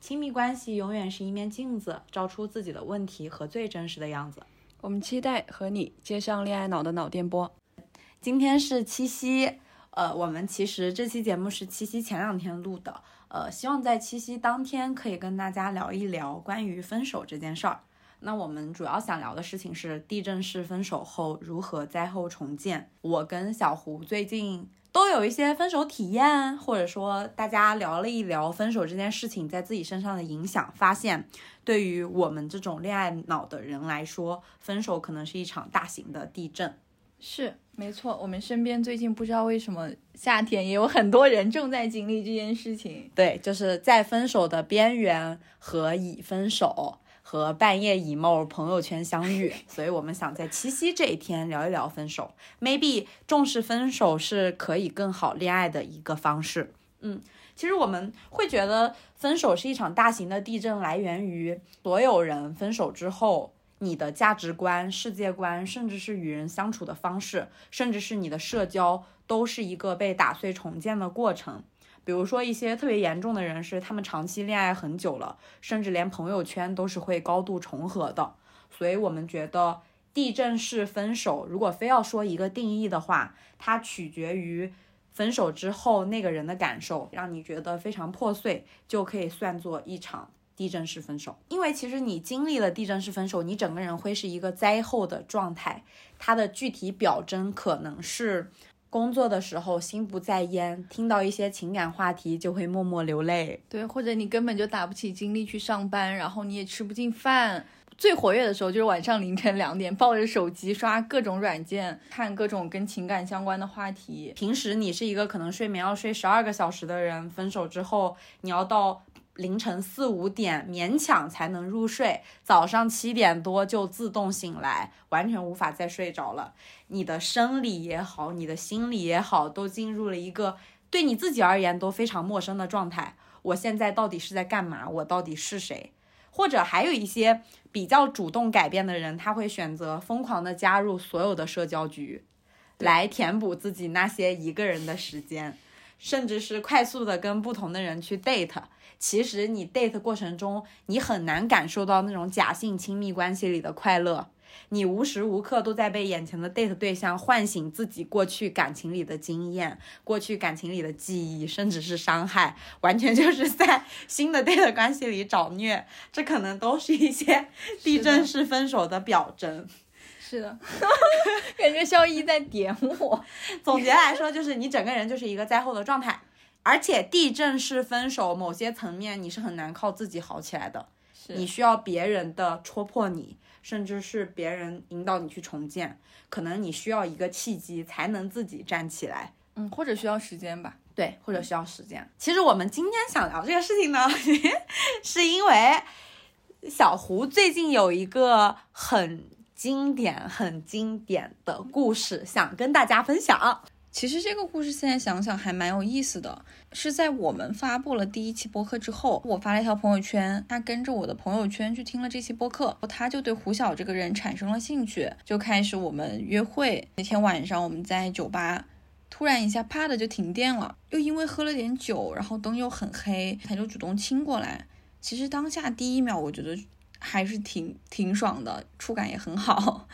亲密关系永远是一面镜子，照出自己的问题和最真实的样子。我们期待和你接上恋爱脑的脑电波。今天是七夕，呃，我们其实这期节目是七夕前两天录的，呃，希望在七夕当天可以跟大家聊一聊关于分手这件事儿。那我们主要想聊的事情是地震式分手后如何灾后重建。我跟小胡最近。都有一些分手体验，或者说大家聊了一聊分手这件事情在自己身上的影响，发现对于我们这种恋爱脑的人来说，分手可能是一场大型的地震。是，没错，我们身边最近不知道为什么夏天也有很多人正在经历这件事情。对，就是在分手的边缘和已分手。和半夜 emo 朋友圈相遇，所以我们想在七夕这一天聊一聊分手。Maybe 重视分手是可以更好恋爱的一个方式。嗯，其实我们会觉得分手是一场大型的地震，来源于所有人分手之后，你的价值观、世界观，甚至是与人相处的方式，甚至是你的社交，都是一个被打碎重建的过程。比如说一些特别严重的人是，他们长期恋爱很久了，甚至连朋友圈都是会高度重合的。所以，我们觉得地震式分手，如果非要说一个定义的话，它取决于分手之后那个人的感受，让你觉得非常破碎，就可以算作一场地震式分手。因为其实你经历了地震式分手，你整个人会是一个灾后的状态，它的具体表征可能是。工作的时候心不在焉，听到一些情感话题就会默默流泪。对，或者你根本就打不起精力去上班，然后你也吃不进饭。最活跃的时候就是晚上凌晨两点，抱着手机刷各种软件，看各种跟情感相关的话题。平时你是一个可能睡眠要睡十二个小时的人，分手之后你要到。凌晨四五点勉强才能入睡，早上七点多就自动醒来，完全无法再睡着了。你的生理也好，你的心理也好，都进入了一个对你自己而言都非常陌生的状态。我现在到底是在干嘛？我到底是谁？或者还有一些比较主动改变的人，他会选择疯狂的加入所有的社交局，来填补自己那些一个人的时间，甚至是快速的跟不同的人去 date。其实你 date 过程中，你很难感受到那种假性亲密关系里的快乐，你无时无刻都在被眼前的 date 对象唤醒自己过去感情里的经验、过去感情里的记忆，甚至是伤害，完全就是在新的 date 关系里找虐，这可能都是一些地震式分手的表征。是的，感觉肖一在点我。总结来说，就是你整个人就是一个灾后的状态。而且地震式分手，某些层面你是很难靠自己好起来的，你需要别人的戳破你，甚至是别人引导你去重建，可能你需要一个契机才能自己站起来，嗯，或者需要时间吧，对，或者需要时间。其实我们今天想聊这个事情呢，是因为小胡最近有一个很经典、很经典的故事想跟大家分享。其实这个故事现在想想还蛮有意思的，是在我们发布了第一期播客之后，我发了一条朋友圈，他跟着我的朋友圈去听了这期播客，他就对胡晓这个人产生了兴趣，就开始我们约会。那天晚上我们在酒吧，突然一下啪的就停电了，又因为喝了点酒，然后灯又很黑，他就主动亲过来。其实当下第一秒我觉得还是挺挺爽的，触感也很好。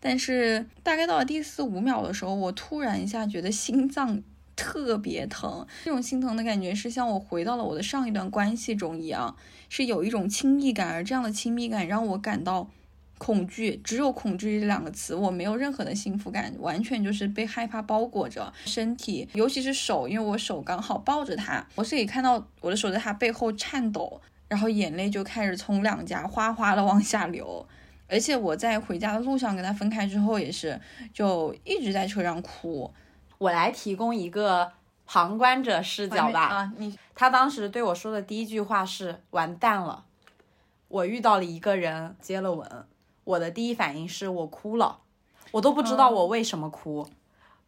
但是大概到了第四五秒的时候，我突然一下觉得心脏特别疼。这种心疼的感觉是像我回到了我的上一段关系中一样，是有一种亲密感，而这样的亲密感让我感到恐惧，只有恐惧这两个词，我没有任何的幸福感，完全就是被害怕包裹着身体，尤其是手，因为我手刚好抱着他，我是可以看到我的手在他背后颤抖，然后眼泪就开始从两颊哗哗的往下流。而且我在回家的路上跟他分开之后，也是就一直在车上哭。我来提供一个旁观者视角吧。啊，你他当时对我说的第一句话是“完蛋了”，我遇到了一个人接了吻。我的第一反应是我哭了，我都不知道我为什么哭，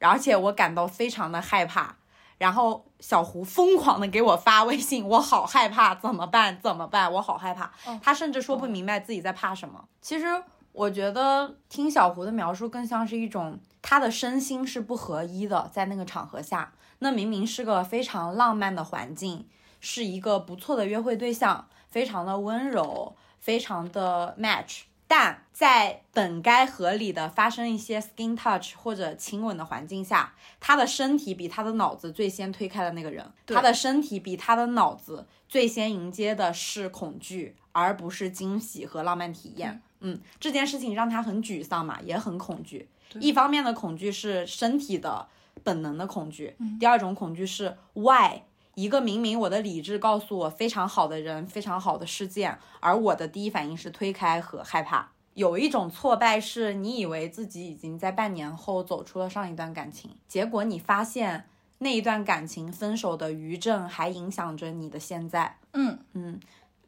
而且我感到非常的害怕。然后小胡疯狂的给我发微信，我好害怕，怎么办？怎么办？我好害怕。他甚至说不明白自己在怕什么。其实我觉得听小胡的描述更像是一种他的身心是不合一的，在那个场合下，那明明是个非常浪漫的环境，是一个不错的约会对象，非常的温柔，非常的 match。但在本该合理的发生一些 skin touch 或者亲吻的环境下，他的身体比他的脑子最先推开的那个人，他的身体比他的脑子最先迎接的是恐惧，而不是惊喜和浪漫体验。嗯，这件事情让他很沮丧嘛，也很恐惧。一方面的恐惧是身体的本能的恐惧，第二种恐惧是 why。一个明明我的理智告诉我非常好的人，非常好的事件，而我的第一反应是推开和害怕。有一种挫败是你以为自己已经在半年后走出了上一段感情，结果你发现那一段感情分手的余震还影响着你的现在。嗯嗯。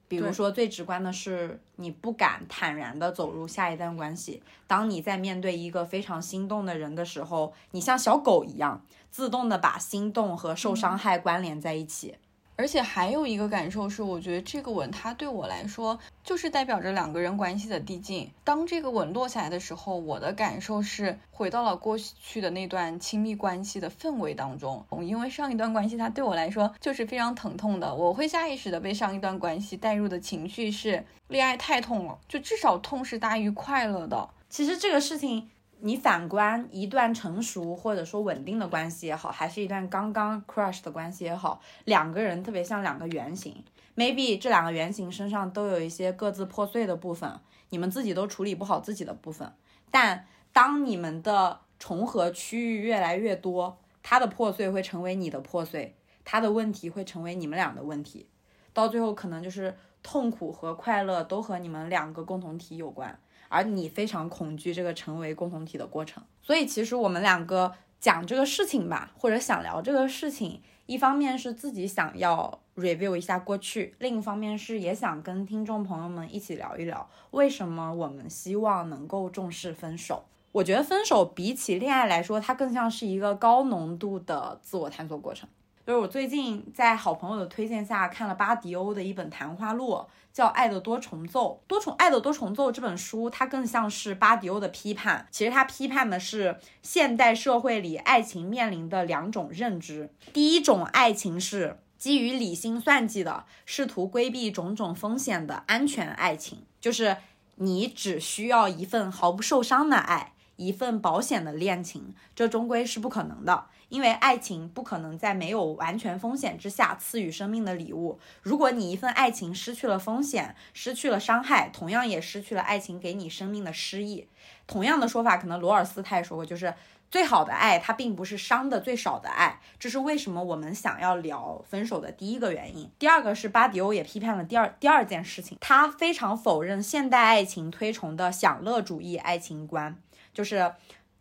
比如说，最直观的是，你不敢坦然的走入下一段关系。当你在面对一个非常心动的人的时候，你像小狗一样，自动的把心动和受伤害关联在一起。而且还有一个感受是，我觉得这个吻它对我来说就是代表着两个人关系的递进。当这个吻落下来的时候，我的感受是回到了过去的那段亲密关系的氛围当中。因为上一段关系它对我来说就是非常疼痛的，我会下意识的被上一段关系带入的情绪是恋爱太痛了，就至少痛是大于快乐的。其实这个事情。你反观一段成熟或者说稳定的关系也好，还是一段刚刚 crush 的关系也好，两个人特别像两个圆形，maybe 这两个圆形身上都有一些各自破碎的部分，你们自己都处理不好自己的部分，但当你们的重合区域越来越多，它的破碎会成为你的破碎，它的问题会成为你们俩的问题，到最后可能就是痛苦和快乐都和你们两个共同体有关。而你非常恐惧这个成为共同体的过程，所以其实我们两个讲这个事情吧，或者想聊这个事情，一方面是自己想要 review 一下过去，另一方面是也想跟听众朋友们一起聊一聊，为什么我们希望能够重视分手。我觉得分手比起恋爱来说，它更像是一个高浓度的自我探索过程。就是我最近在好朋友的推荐下看了巴迪欧的一本谈话录。叫《爱的多重奏》，多重爱的多重奏这本书，它更像是巴迪欧的批判。其实它批判的是现代社会里爱情面临的两种认知。第一种爱情是基于理性算计的，试图规避种种风险的安全爱情，就是你只需要一份毫不受伤的爱，一份保险的恋情，这终归是不可能的。因为爱情不可能在没有完全风险之下赐予生命的礼物。如果你一份爱情失去了风险，失去了伤害，同样也失去了爱情给你生命的诗意。同样的说法，可能罗尔斯他也说过，就是最好的爱，它并不是伤的最少的爱。这是为什么我们想要聊分手的第一个原因。第二个是巴迪欧也批判了第二第二件事情，他非常否认现代爱情推崇的享乐主义爱情观，就是。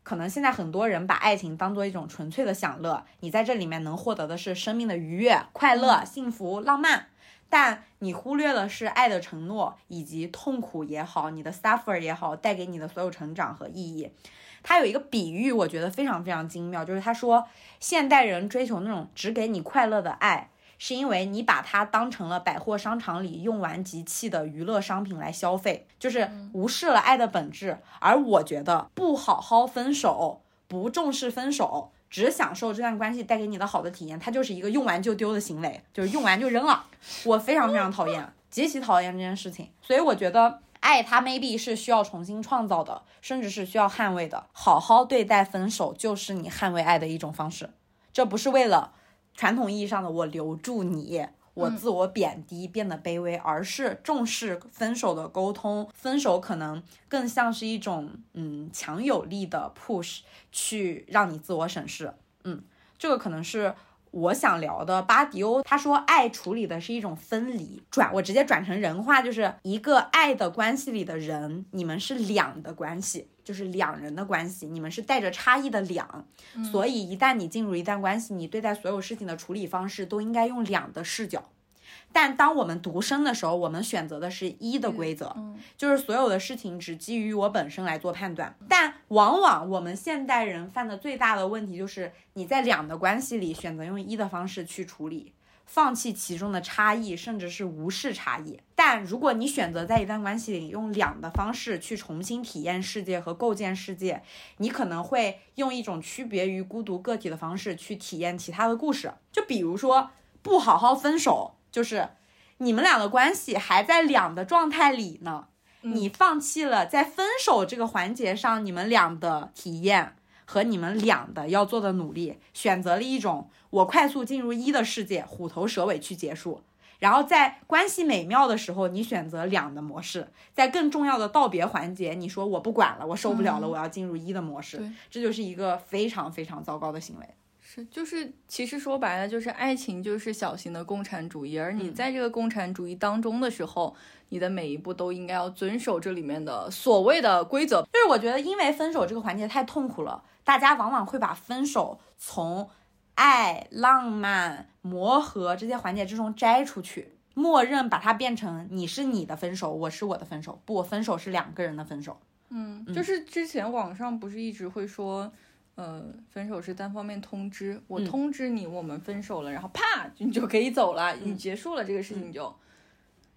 可能现在很多人把爱情当做一种纯粹的享乐，你在这里面能获得的是生命的愉悦、快乐、幸福、浪漫，但你忽略了是爱的承诺以及痛苦也好，你的 suffer 也好，带给你的所有成长和意义。他有一个比喻，我觉得非常非常精妙，就是他说现代人追求那种只给你快乐的爱。是因为你把它当成了百货商场里用完即弃的娱乐商品来消费，就是无视了爱的本质。而我觉得不好好分手，不重视分手，只享受这段关系带给你的好的体验，它就是一个用完就丢的行为，就是用完就扔了。我非常非常讨厌，极其讨厌这件事情。所以我觉得爱它 maybe 是需要重新创造的，甚至是需要捍卫的。好好对待分手，就是你捍卫爱的一种方式。这不是为了传统意义上的我留住你。我自我贬低，变得卑微，而是重视分手的沟通。分手可能更像是一种，嗯，强有力的 push，去让你自我审视。嗯，这个可能是。我想聊的巴迪欧，他说爱处理的是一种分离，转我直接转成人话，就是一个爱的关系里的人，你们是两的关系，就是两人的关系，你们是带着差异的两，所以一旦你进入一段关系，你对待所有事情的处理方式都应该用两的视角。但当我们独生的时候，我们选择的是一的规则，就是所有的事情只基于我本身来做判断。但往往我们现代人犯的最大的问题就是你在两的关系里选择用一的方式去处理，放弃其中的差异，甚至是无视差异。但如果你选择在一段关系里用两的方式去重新体验世界和构建世界，你可能会用一种区别于孤独个体的方式去体验其他的故事。就比如说不好好分手。就是你们俩的关系还在两的状态里呢，你放弃了在分手这个环节上你们俩的体验和你们俩的要做的努力，选择了一种我快速进入一的世界，虎头蛇尾去结束。然后在关系美妙的时候，你选择两的模式，在更重要的道别环节，你说我不管了，我受不了了，我要进入一的模式，这就是一个非常非常糟糕的行为。是，就是其实说白了，就是爱情就是小型的共产主义，而你在这个共产主义当中的时候，你的每一步都应该要遵守这里面的所谓的规则。就是我觉得，因为分手这个环节太痛苦了，大家往往会把分手从爱、浪漫、磨合这些环节之中摘出去，默认把它变成你是你的分手，我是我的分手。不，分手是两个人的分手。嗯，就是之前网上不是一直会说。呃，分手是单方面通知，我通知你我们分手了，然后啪，你就可以走了，你结束了这个事情就，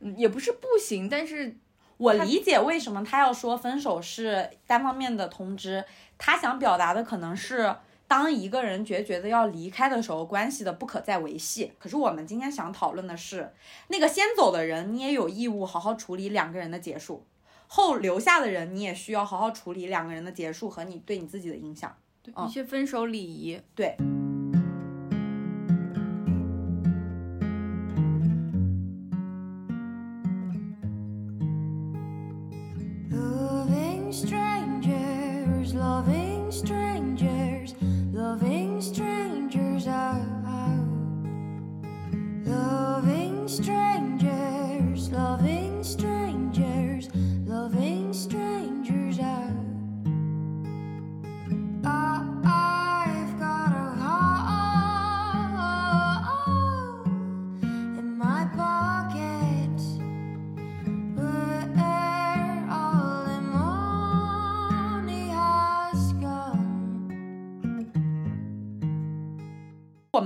嗯，也不是不行，但是我理解为什么他要说分手是单方面的通知，他想表达的可能是当一个人决绝的要离开的时候，关系的不可再维系。可是我们今天想讨论的是，那个先走的人，你也有义务好好处理两个人的结束，后留下的人，你也需要好好处理两个人的结束和你对你自己的影响。对一些分手礼仪，对。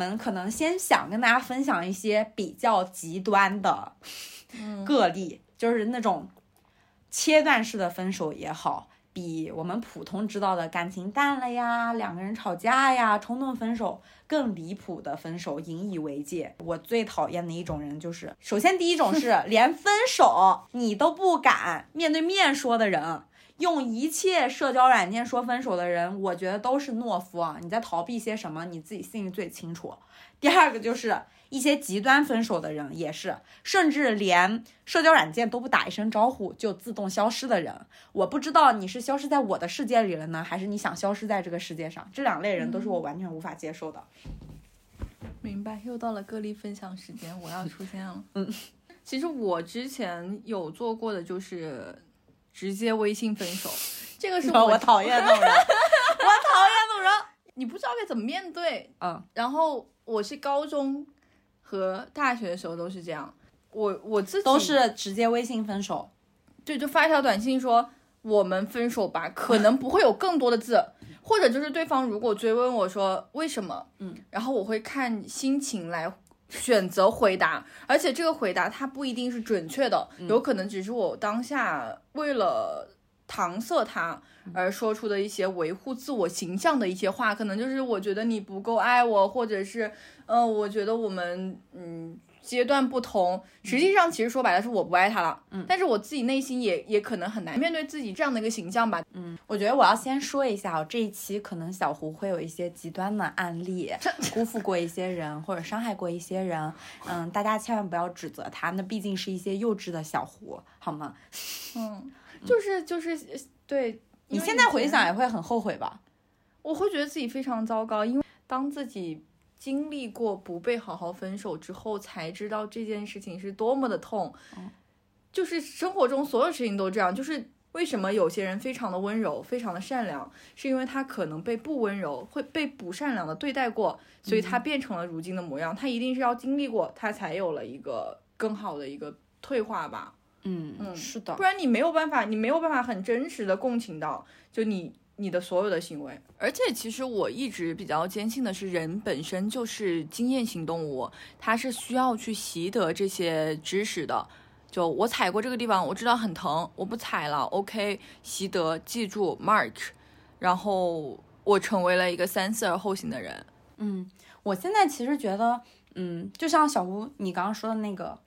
们可能先想跟大家分享一些比较极端的个例，就是那种切断式的分手也好，比我们普通知道的感情淡了呀、两个人吵架呀、冲动分手更离谱的分手，引以为戒。我最讨厌的一种人就是，首先第一种是 连分手你都不敢面对面说的人。用一切社交软件说分手的人，我觉得都是懦夫啊！你在逃避些什么？你自己心里最清楚。第二个就是一些极端分手的人，也是，甚至连社交软件都不打一声招呼就自动消失的人。我不知道你是消失在我的世界里了呢，还是你想消失在这个世界上？这两类人都是我完全无法接受的。明白，又到了个例分享时间，我要出现了。嗯，其实我之前有做过的就是。直接微信分手，这个是我讨厌那种人，我讨厌那种人，你不知道该怎么面对。嗯，然后我是高中和大学的时候都是这样，我我自己都是直接微信分手，对，就发一条短信说我们分手吧，可能不会有更多的字，或者就是对方如果追问我说为什么，嗯，然后我会看心情来。选择回答，而且这个回答它不一定是准确的，有可能只是我当下为了搪塞他而说出的一些维护自我形象的一些话，可能就是我觉得你不够爱我，或者是，呃，我觉得我们，嗯，阶段不同，实际上其实说白了是我不爱他了，嗯，但是我自己内心也也可能很难面对自己这样的一个形象吧，嗯，我觉得我要先说一下哦，这一期可能小胡会有一些极端的案例，辜负过一些人或者伤害过一些人，嗯，大家千万不要指责他，那毕竟是一些幼稚的小胡，好吗？嗯，就是就是对，你现在回想也会很后悔吧？我会觉得自己非常糟糕，因为当自己。经历过不被好好分手之后，才知道这件事情是多么的痛。就是生活中所有事情都这样。就是为什么有些人非常的温柔，非常的善良，是因为他可能被不温柔，会被不善良的对待过，所以他变成了如今的模样。他一定是要经历过，他才有了一个更好的一个退化吧。嗯嗯，是的，不然你没有办法，你没有办法很真实的共情到，就你。你的所有的行为，而且其实我一直比较坚信的是，人本身就是经验型动物，它是需要去习得这些知识的。就我踩过这个地方，我知道很疼，我不踩了。OK，习得，记住，mark，然后我成为了一个三思而后行的人。嗯，我现在其实觉得，嗯，就像小吴你刚刚说的那个，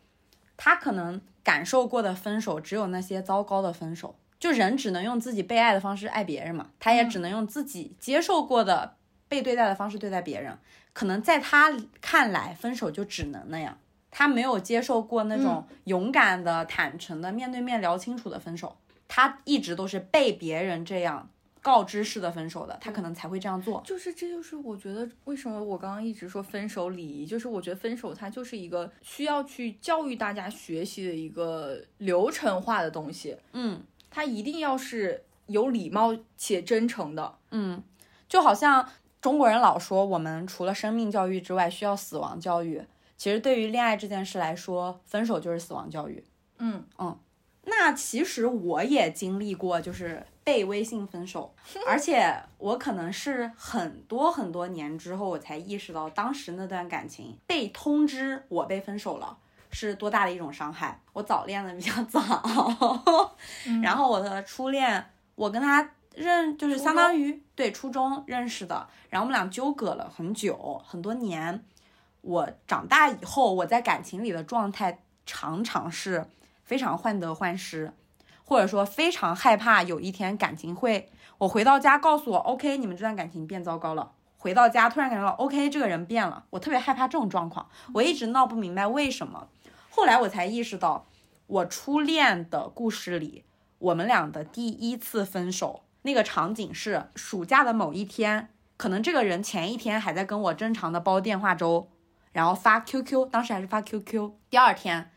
他可能感受过的分手，只有那些糟糕的分手。就人只能用自己被爱的方式爱别人嘛，他也只能用自己接受过的被对待的方式对待别人。可能在他看来，分手就只能那样。他没有接受过那种勇敢的、坦诚的、面对面聊清楚的分手。他一直都是被别人这样告知式的分手的，他可能才会这样做。就是，这就是我觉得为什么我刚刚一直说分手礼仪，就是我觉得分手它就是一个需要去教育大家学习的一个流程化的东西。嗯。他一定要是有礼貌且真诚的，嗯，就好像中国人老说，我们除了生命教育之外，需要死亡教育。其实对于恋爱这件事来说，分手就是死亡教育。嗯嗯，那其实我也经历过，就是被微信分手，而且我可能是很多很多年之后，我才意识到当时那段感情被通知我被分手了。是多大的一种伤害？我早恋的比较早，然后我的初恋，我跟他认就是相当于对初中认识的，然后我们俩纠葛了很久很多年。我长大以后，我在感情里的状态常常是非常患得患失，或者说非常害怕有一天感情会，我回到家告诉我，OK，你们这段感情变糟糕了。回到家突然感觉到 OK，这个人变了，我特别害怕这种状况，我一直闹不明白为什么。后来我才意识到，我初恋的故事里，我们俩的第一次分手那个场景是暑假的某一天，可能这个人前一天还在跟我正常的煲电话粥，然后发 QQ，当时还是发 QQ。第二天，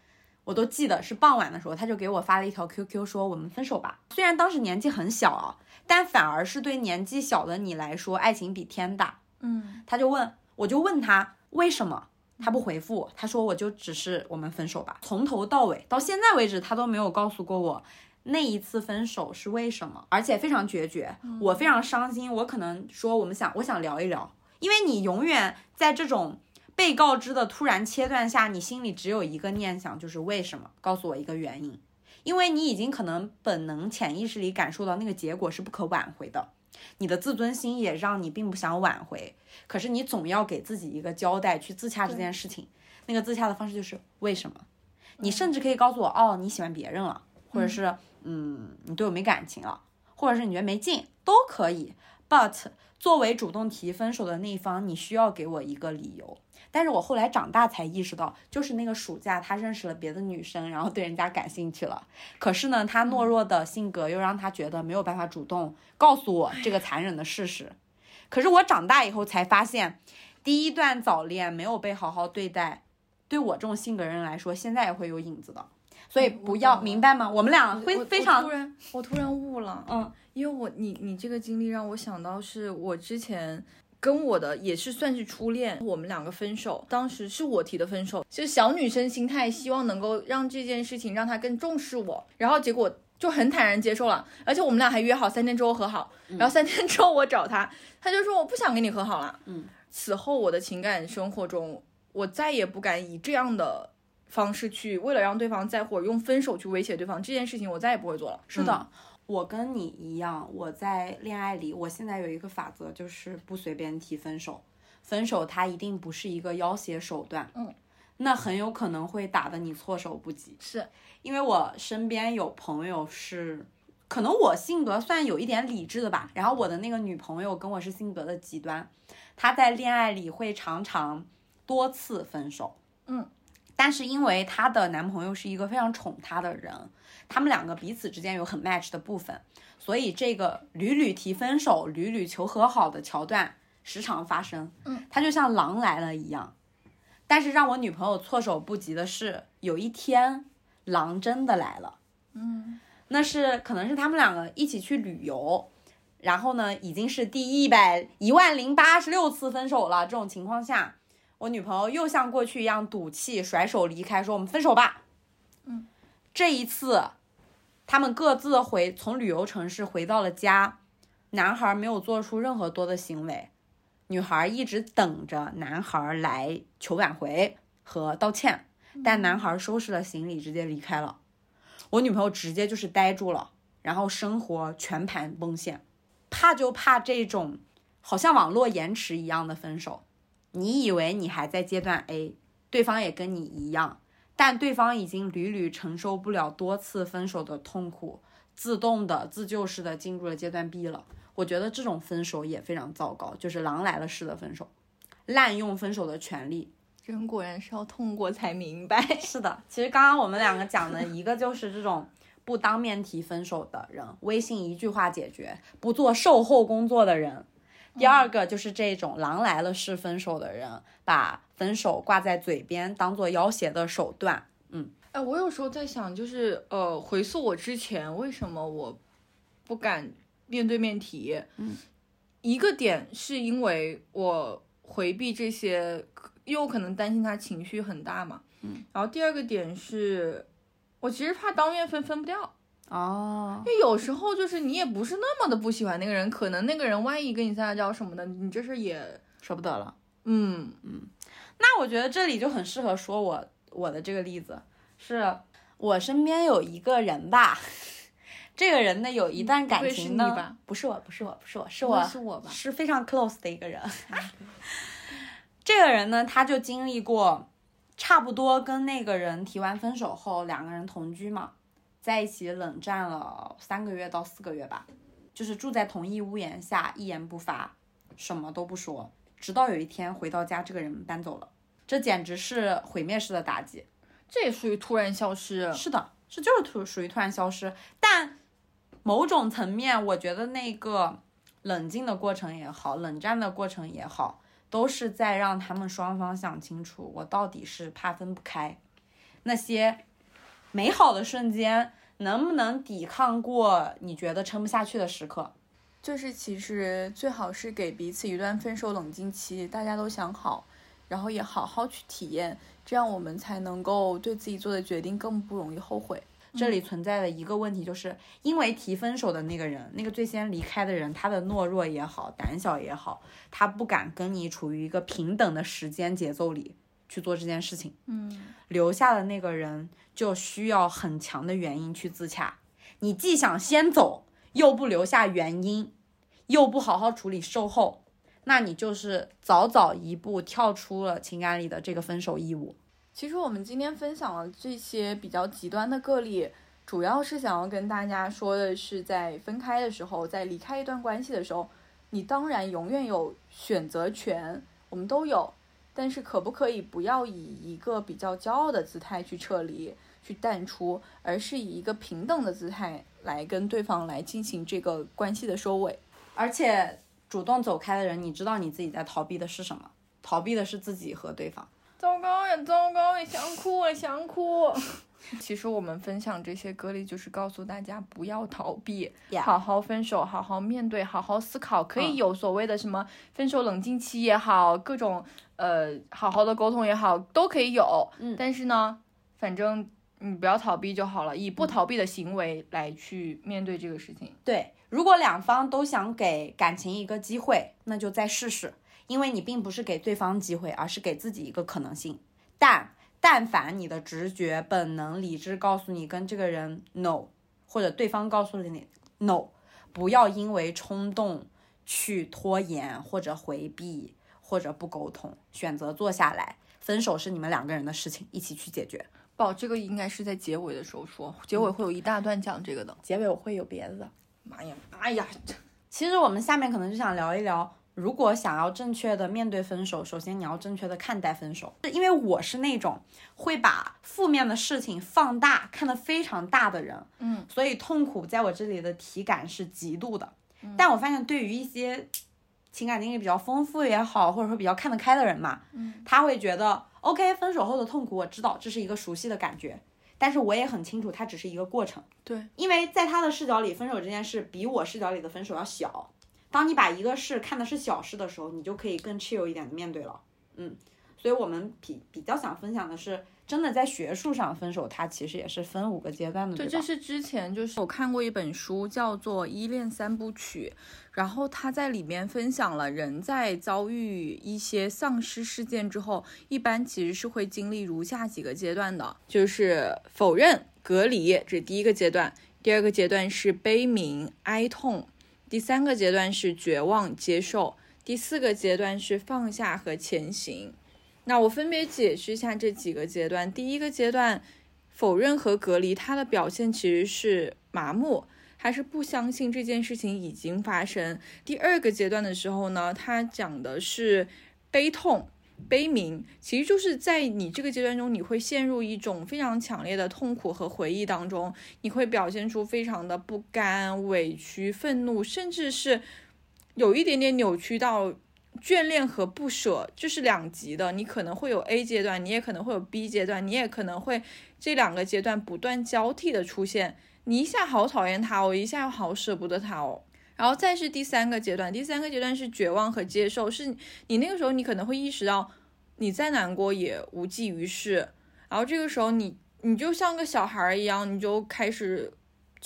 我都记得是傍晚的时候，他就给我发了一条 QQ，说我们分手吧。虽然当时年纪很小啊，但反而是对年纪小的你来说，爱情比天大。嗯，他就问，我就问他为什么。他不回复，他说我就只是我们分手吧。从头到尾到现在为止，他都没有告诉过我那一次分手是为什么，而且非常决绝，我非常伤心。我可能说我们想，我想聊一聊，因为你永远在这种被告知的突然切断下，你心里只有一个念想，就是为什么？告诉我一个原因，因为你已经可能本能潜意识里感受到那个结果是不可挽回的。你的自尊心也让你并不想挽回，可是你总要给自己一个交代，去自洽这件事情。那个自洽的方式就是为什么？你甚至可以告诉我，哦，你喜欢别人了，或者是，嗯，你对我没感情了，或者是你觉得没劲，都可以。But 作为主动提分手的那一方，你需要给我一个理由。但是我后来长大才意识到，就是那个暑假他认识了别的女生，然后对人家感兴趣了。可是呢，他懦弱的性格又让他觉得没有办法主动告诉我这个残忍的事实。可是我长大以后才发现，第一段早恋没有被好好对待，对我这种性格人来说，现在也会有影子的。所以不要明白吗？我们俩会非常突然，我突然悟了。嗯，因为我你你这个经历让我想到，是我之前跟我的也是算是初恋，我们两个分手，当时是我提的分手，就是小女生心态，希望能够让这件事情让他更重视我，然后结果就很坦然接受了，而且我们俩还约好三天之后和好，然后三天之后我找他，他就说我不想跟你和好了。嗯，此后我的情感生活中，我再也不敢以这样的。方式去为了让对方在乎，用分手去威胁对方这件事情，我再也不会做了。是的，我跟你一样，我在恋爱里，我现在有一个法则，就是不随便提分手。分手它一定不是一个要挟手段。嗯，那很有可能会打得你措手不及。是因为我身边有朋友是，可能我性格算有一点理智的吧，然后我的那个女朋友跟我是性格的极端，她在恋爱里会常常多次分手，嗯，但是因为她的男朋友是一个非常宠她的人，他们两个彼此之间有很 match 的部分，所以这个屡屡提分手、屡屡求和好的桥段时常发生，嗯，它就像狼来了一样。但是让我女朋友措手不及的是，有一天狼真的来了。嗯，那是可能是他们两个一起去旅游，然后呢，已经是第一百一万零八十六次分手了。这种情况下，我女朋友又像过去一样赌气甩手离开，说我们分手吧。嗯，这一次，他们各自回从旅游城市回到了家，男孩没有做出任何多的行为，女孩一直等着男孩来求挽回和道歉，但男孩收拾了行李直接离开了。我女朋友直接就是呆住了，然后生活全盘崩陷。怕就怕这种好像网络延迟一样的分手，你以为你还在阶段 A，对方也跟你一样，但对方已经屡屡承受不了多次分手的痛苦，自动的自救式的进入了阶段 B 了。我觉得这种分手也非常糟糕，就是狼来了式的分手，滥用分手的权利。人果然是要痛过才明白。是的，其实刚刚我们两个讲的一个就是这种不当面提分手的人，微信一句话解决，不做售后工作的人。第二个就是这种狼来了是分手的人，把分手挂在嘴边，当做要挟的手段。嗯哎，我有时候在想，就是呃，回溯我之前为什么我不敢面对面提？嗯，一个点是因为我回避这些，因为我可能担心他情绪很大嘛。嗯，然后第二个点是，我其实怕当面分分不掉，哦，因为有时候就是你也不是那么的不喜欢那个人，可能那个人万一跟你撒娇什么的，你这事也，舍不得了。嗯嗯，那我觉得这里就很适合说我我的这个例子，是我身边有一个人吧，这个人呢有一段感情呢你吧，不是我，不是我，不是我，是我，是我吧是非常 close 的一个人。这个人呢，他就经历过差不多跟那个人提完分手后，两个人同居嘛，在一起冷战了三个月到四个月吧，就是住在同一屋檐下，一言不发，什么都不说，直到有一天回到家，这个人搬走了，这简直是毁灭式的打击。这也属于突然消失。是的，这就是突属于突然消失，但某种层面，我觉得那个冷静的过程也好，冷战的过程也好，都是在让他们双方想清楚，我到底是怕分不开，那些美好的瞬间能不能抵抗过你觉得撑不下去的时刻。就是其实最好是给彼此一段分手冷静期，大家都想好，然后也好好去体验，这样我们才能够对自己做的决定更不容易后悔。这里存在的一个问题，就是因为提分手的那个人，那个最先离开的人，他的懦弱也好，胆小也好，他不敢跟你处于一个平等的时间节奏里去做这件事情。嗯，留下的那个人就需要很强的原因去自洽。你既想先走，又不留下原因，又不好好处理售后，那你就是早早一步跳出了情感里的这个分手义务。其实我们今天分享了这些比较极端的个例，主要是想要跟大家说的是，在分开的时候，在离开一段关系的时候，你当然永远有选择权，我们都有，但是可不可以不要以一个比较骄傲的姿态去撤离、去淡出，而是以一个平等的姿态来跟对方来进行这个关系的收尾。而且主动走开的人，你知道你自己在逃避的是什么？逃避的是自己和对方。糟糕呀，糟糕呀，想哭啊，想哭。其实我们分享这些歌例，就是告诉大家不要逃避 Yeah 好好分手，好好面对，好好思考。可以嗯有所谓的什么分手冷静期也好，各种呃好好的沟通也好，都可以有。嗯但是呢，反正你不要逃避就好了，以不逃避的行为来去面对这个事情。对，如果两方都想给感情一个机会，那就再试试，因为你并不是给对方机会，而是给自己一个可能性。但但凡你的直觉、本能、理智告诉你跟这个人 no，或者对方告诉了你 no，不要因为冲动去拖延或者回避或者不沟通，选择坐下来分手是你们两个人的事情，一起去解决。宝，这个应该是在结尾的时候说，结尾会有一大段讲这个的。结尾我会有别的。妈呀，哎呀，其实我们下面可能就想聊一聊，如果想要正确的面对分手，首先你要正确的看待分手。因为我是那种会把负面的事情放大，看得非常大的人，嗯，所以痛苦在我这里的体感是极度的。但我发现，对于一些情感经历比较丰富也好，或者说比较看得开的人嘛，嗯，他会觉得，OK，分手后的痛苦我知道，这是一个熟悉的感觉，但是我也很清楚，它只是一个过程。对，因为在他的视角里，分手这件事比我视角里的分手要小。当你把一个事看的是小事的时候，你就可以更 chill 一点的面对了。嗯，所以我们比比较想分享的是，真的在学术上分手，它其实也是分五个阶段的，对，吧？这是之前就是我看过一本书，叫做《依恋三部曲》，然后他在里面分享了人在遭遇一些丧失事件之后，一般其实是会经历如下几个阶段的，就是否认、隔离，这是第一个阶段；第二个阶段是悲鸣、哀痛；第三个阶段是绝望、接受；第四个阶段是放下和前行。那我分别解释一下这几个阶段。第一个阶段，否认和隔离，它的表现其实是麻木，还是不相信这件事情已经发生。第二个阶段的时候呢，它讲的是悲痛、悲鸣，其实就是在你这个阶段中，你会陷入一种非常强烈的痛苦和回忆当中，你会表现出非常的不甘、委屈、愤怒，甚至是有一点点扭曲到。眷恋和不舍，这是两极的。你可能会有 A 阶段，你也可能会有 B 阶段，你也可能会这两个阶段不断交替的出现。你一下好讨厌他，我一下又好舍不得他哦。然后再是第三个阶段，第三个阶段是绝望和接受，是你那个时候你可能会意识到你再难过也无济于事。然后这个时候你你就像个小孩一样，你就开始。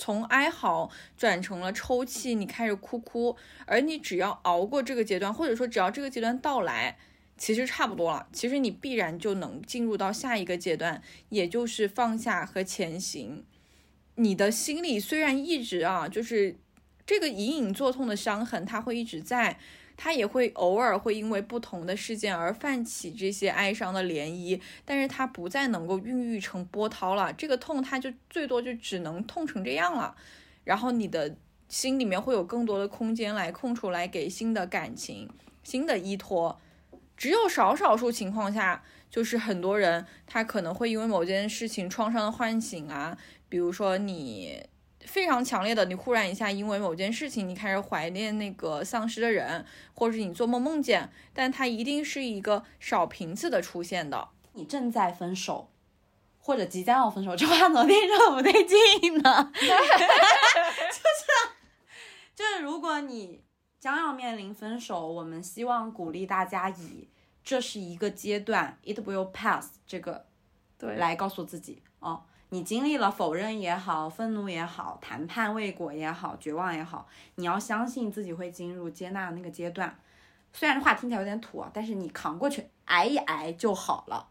从哀嚎转成了抽泣，你开始哭哭，而你只要熬过这个阶段，或者说只要这个阶段到来，其实差不多了。其实你必然就能进入到下一个阶段，也就是放下和前行。你的心里虽然一直啊，就是这个隐隐作痛的伤痕，它会一直在。他也会偶尔会因为不同的事件而泛起这些哀伤的涟漪，但是他不再能够孕育成波涛了。这个痛，它就最多就只能痛成这样了。然后你的心里面会有更多的空间来空出来给新的感情、新的依托。只有少少数情况下，就是很多人他可能会因为某件事情创伤的唤醒啊，比如说你。非常强烈的，你忽然一下因为某件事情，你开始怀念那个丧失的人，或者是你做梦梦见，但它一定是一个少频次的出现的。你正在分手，或者即将要分手，这话怎么听着不对劲呢？就 是就是，如果你将要面临分手，我们希望鼓励大家以这是一个阶段，it will pass 这个对来告诉自己哦。你经历了否认也好，愤怒也好，谈判未果也好，绝望也好，你要相信自己会进入接纳那个阶段。虽然这话听起来有点土啊，但是你扛过去，挨一挨就好了。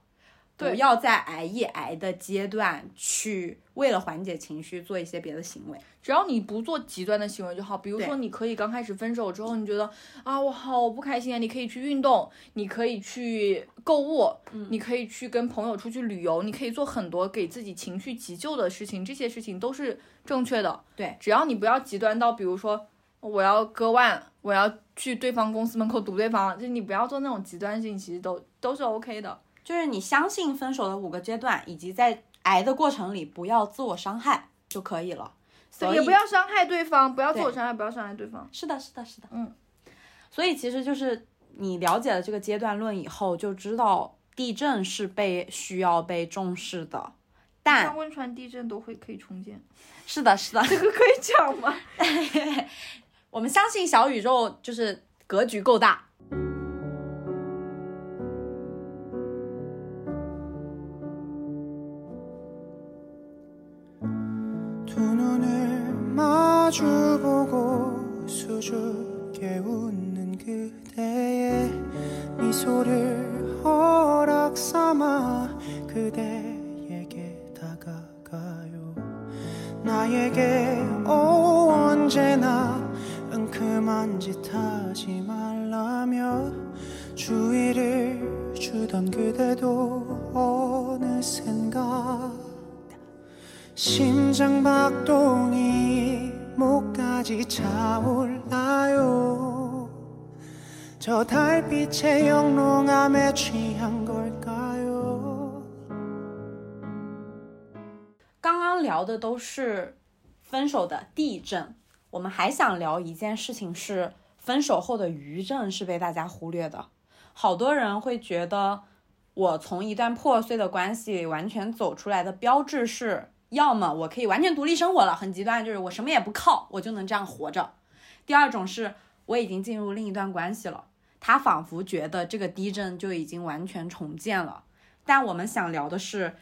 不要在挨一挨的阶段去为了缓解情绪做一些别的行为，只要你不做极端的行为就好。比如说，你可以刚开始分手之后，你觉得啊我好不开心啊，你可以去运动，你可以去购物，你可以去跟朋友出去旅游，你可以做很多给自己情绪急救的事情，这些事情都是正确的。对，只要你不要极端到，比如说我要割腕，我要去对方公司门口堵对方，就你不要做那种极端性，其实都都是 OK 的。就是你相信分手的五个阶段，以及在挨的过程里不要自我伤害就可以了。所以也不要伤害对方，不要自我伤害，不要伤害对方。是的，是的，是的。嗯。所以其实就是你了解了这个阶段论以后，就知道地震是被需要被重视的。但汶川地震都会可以重建。是的，是的。这个可以讲吗？我们相信小宇宙就是格局够大。 마주보고 수줍게 웃는 그대의 미소를 허락 삼아 그대에게 다가가요. 나에게 오 언제나 은큼한 짓 하지 말라며 주위를 주던 그대도 어느샌가. 심장 박동이 목까지 차올라요 저 달빛의 영롱함에 취한 걸까요 刚刚聊的都是分手的地震，我们还想聊一件事情是分手后的余震是被大家忽略的。好多人会觉得，我从一段破碎的关系里完全走出来的标志是， 要么我可以完全独立生活了，很极端，就是我什么也不靠，我就能这样活着；第二种是我已经进入另一段关系了，他仿佛觉得这个地震就已经完全重建了。但我们想聊的是，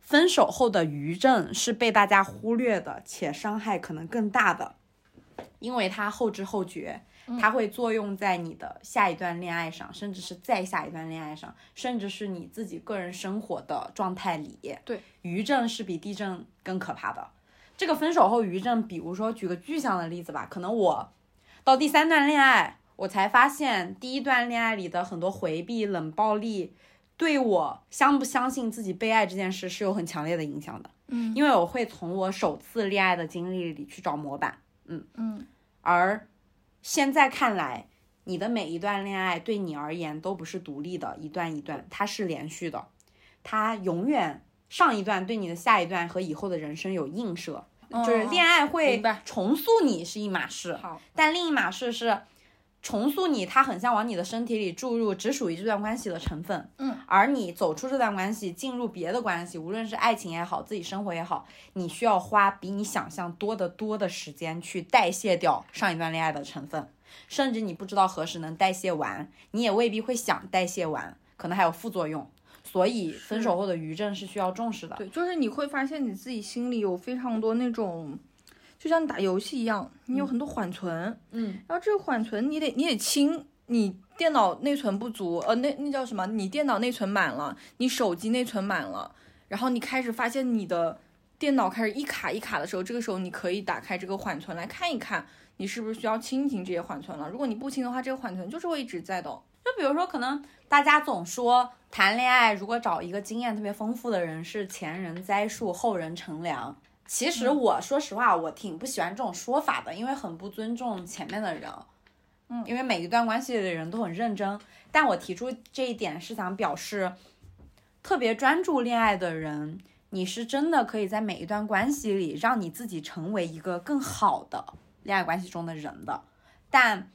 分手后的余震是被大家忽略的，且伤害可能更大的，因为他后知后觉，它会作用在你的下一段恋爱上，甚至是再下一段恋爱上，甚至是你自己个人生活的状态里。对，余震是比地震更可怕的。这个分手后余震，比如说举个具象的例子吧，可能我到第三段恋爱，我才发现第一段恋爱里的很多回避、冷暴力。对我相不相信自己被爱这件事是有很强烈的影响的，嗯因为我会从我首次恋爱的经历里去找模板，嗯嗯，而现在看来，你的每一段恋爱对你而言都不是独立的，一段一段，它是连续的，它永远上一段对你的下一段和以后的人生有映射，就是恋爱会重塑你是一码事，好，但另一码事是重塑你，它很像往你的身体里注入只属于这段关系的成分。嗯，而你走出这段关系，进入别的关系，无论是爱情也好，自己生活也好，你需要花比你想象多得多的时间去代谢掉上一段恋爱的成分，甚至你不知道何时能代谢完，你也未必会想代谢完，可能还有副作用。所以分手后的余震是需要重视的。对，就是你会发现你自己心里有非常多那种，就像打游戏一样，你有很多缓存，嗯，然后这个缓存你得你得清，你电脑内存不足，呃，那那叫什么？你电脑内存满了，你手机内存满了，然后你开始发现你的电脑开始一卡一卡的时候，这个时候你可以打开这个缓存来看一看，你是不是需要清一清这些缓存了。如果你不清的话，这个缓存就是会一直在的。就比如说，可能大家总说谈恋爱，如果找一个经验特别丰富的人，是前人栽树，后人乘凉。其实我说实话，我挺不喜欢这种说法的，因为很不尊重前面的人。嗯，因为每一段关系里的人都很认真，但我提出这一点是想表示，特别专注恋爱的人，你是真的可以在每一段关系里让你自己成为一个更好的恋爱关系中的人的，但。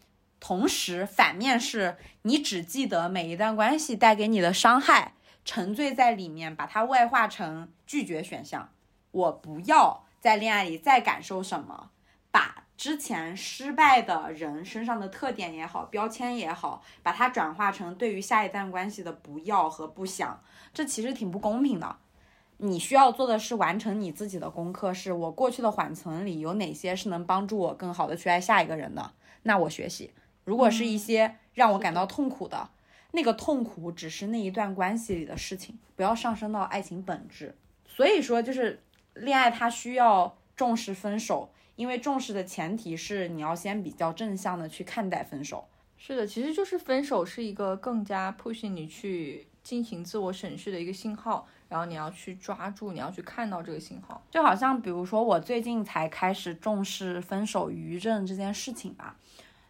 同时，反面是你只记得每一段关系带给你的伤害，沉醉在里面，把它外化成拒绝选项。我不要在恋爱里再感受什么，把之前失败的人身上的特点也好，标签也好，把它转化成对于下一段关系的不要和不想，这其实挺不公平的。你需要做的是完成你自己的功课，是我过去的缓存里有哪些是能帮助我更好的去爱下一个人的，那我学习。如果是一些让我感到痛苦的，那个痛苦只是那一段关系里的事情，不要上升到爱情本质。所以说，就是恋爱它需要重视分手，因为重视的前提是你要先比较正向的去看待分手。是的，其实就是分手是一个更加 push 你去进行自我审视的一个信号，然后你要去抓住，你要去看到这个信号。就好像比如说我最近才开始重视分手余震这件事情吧。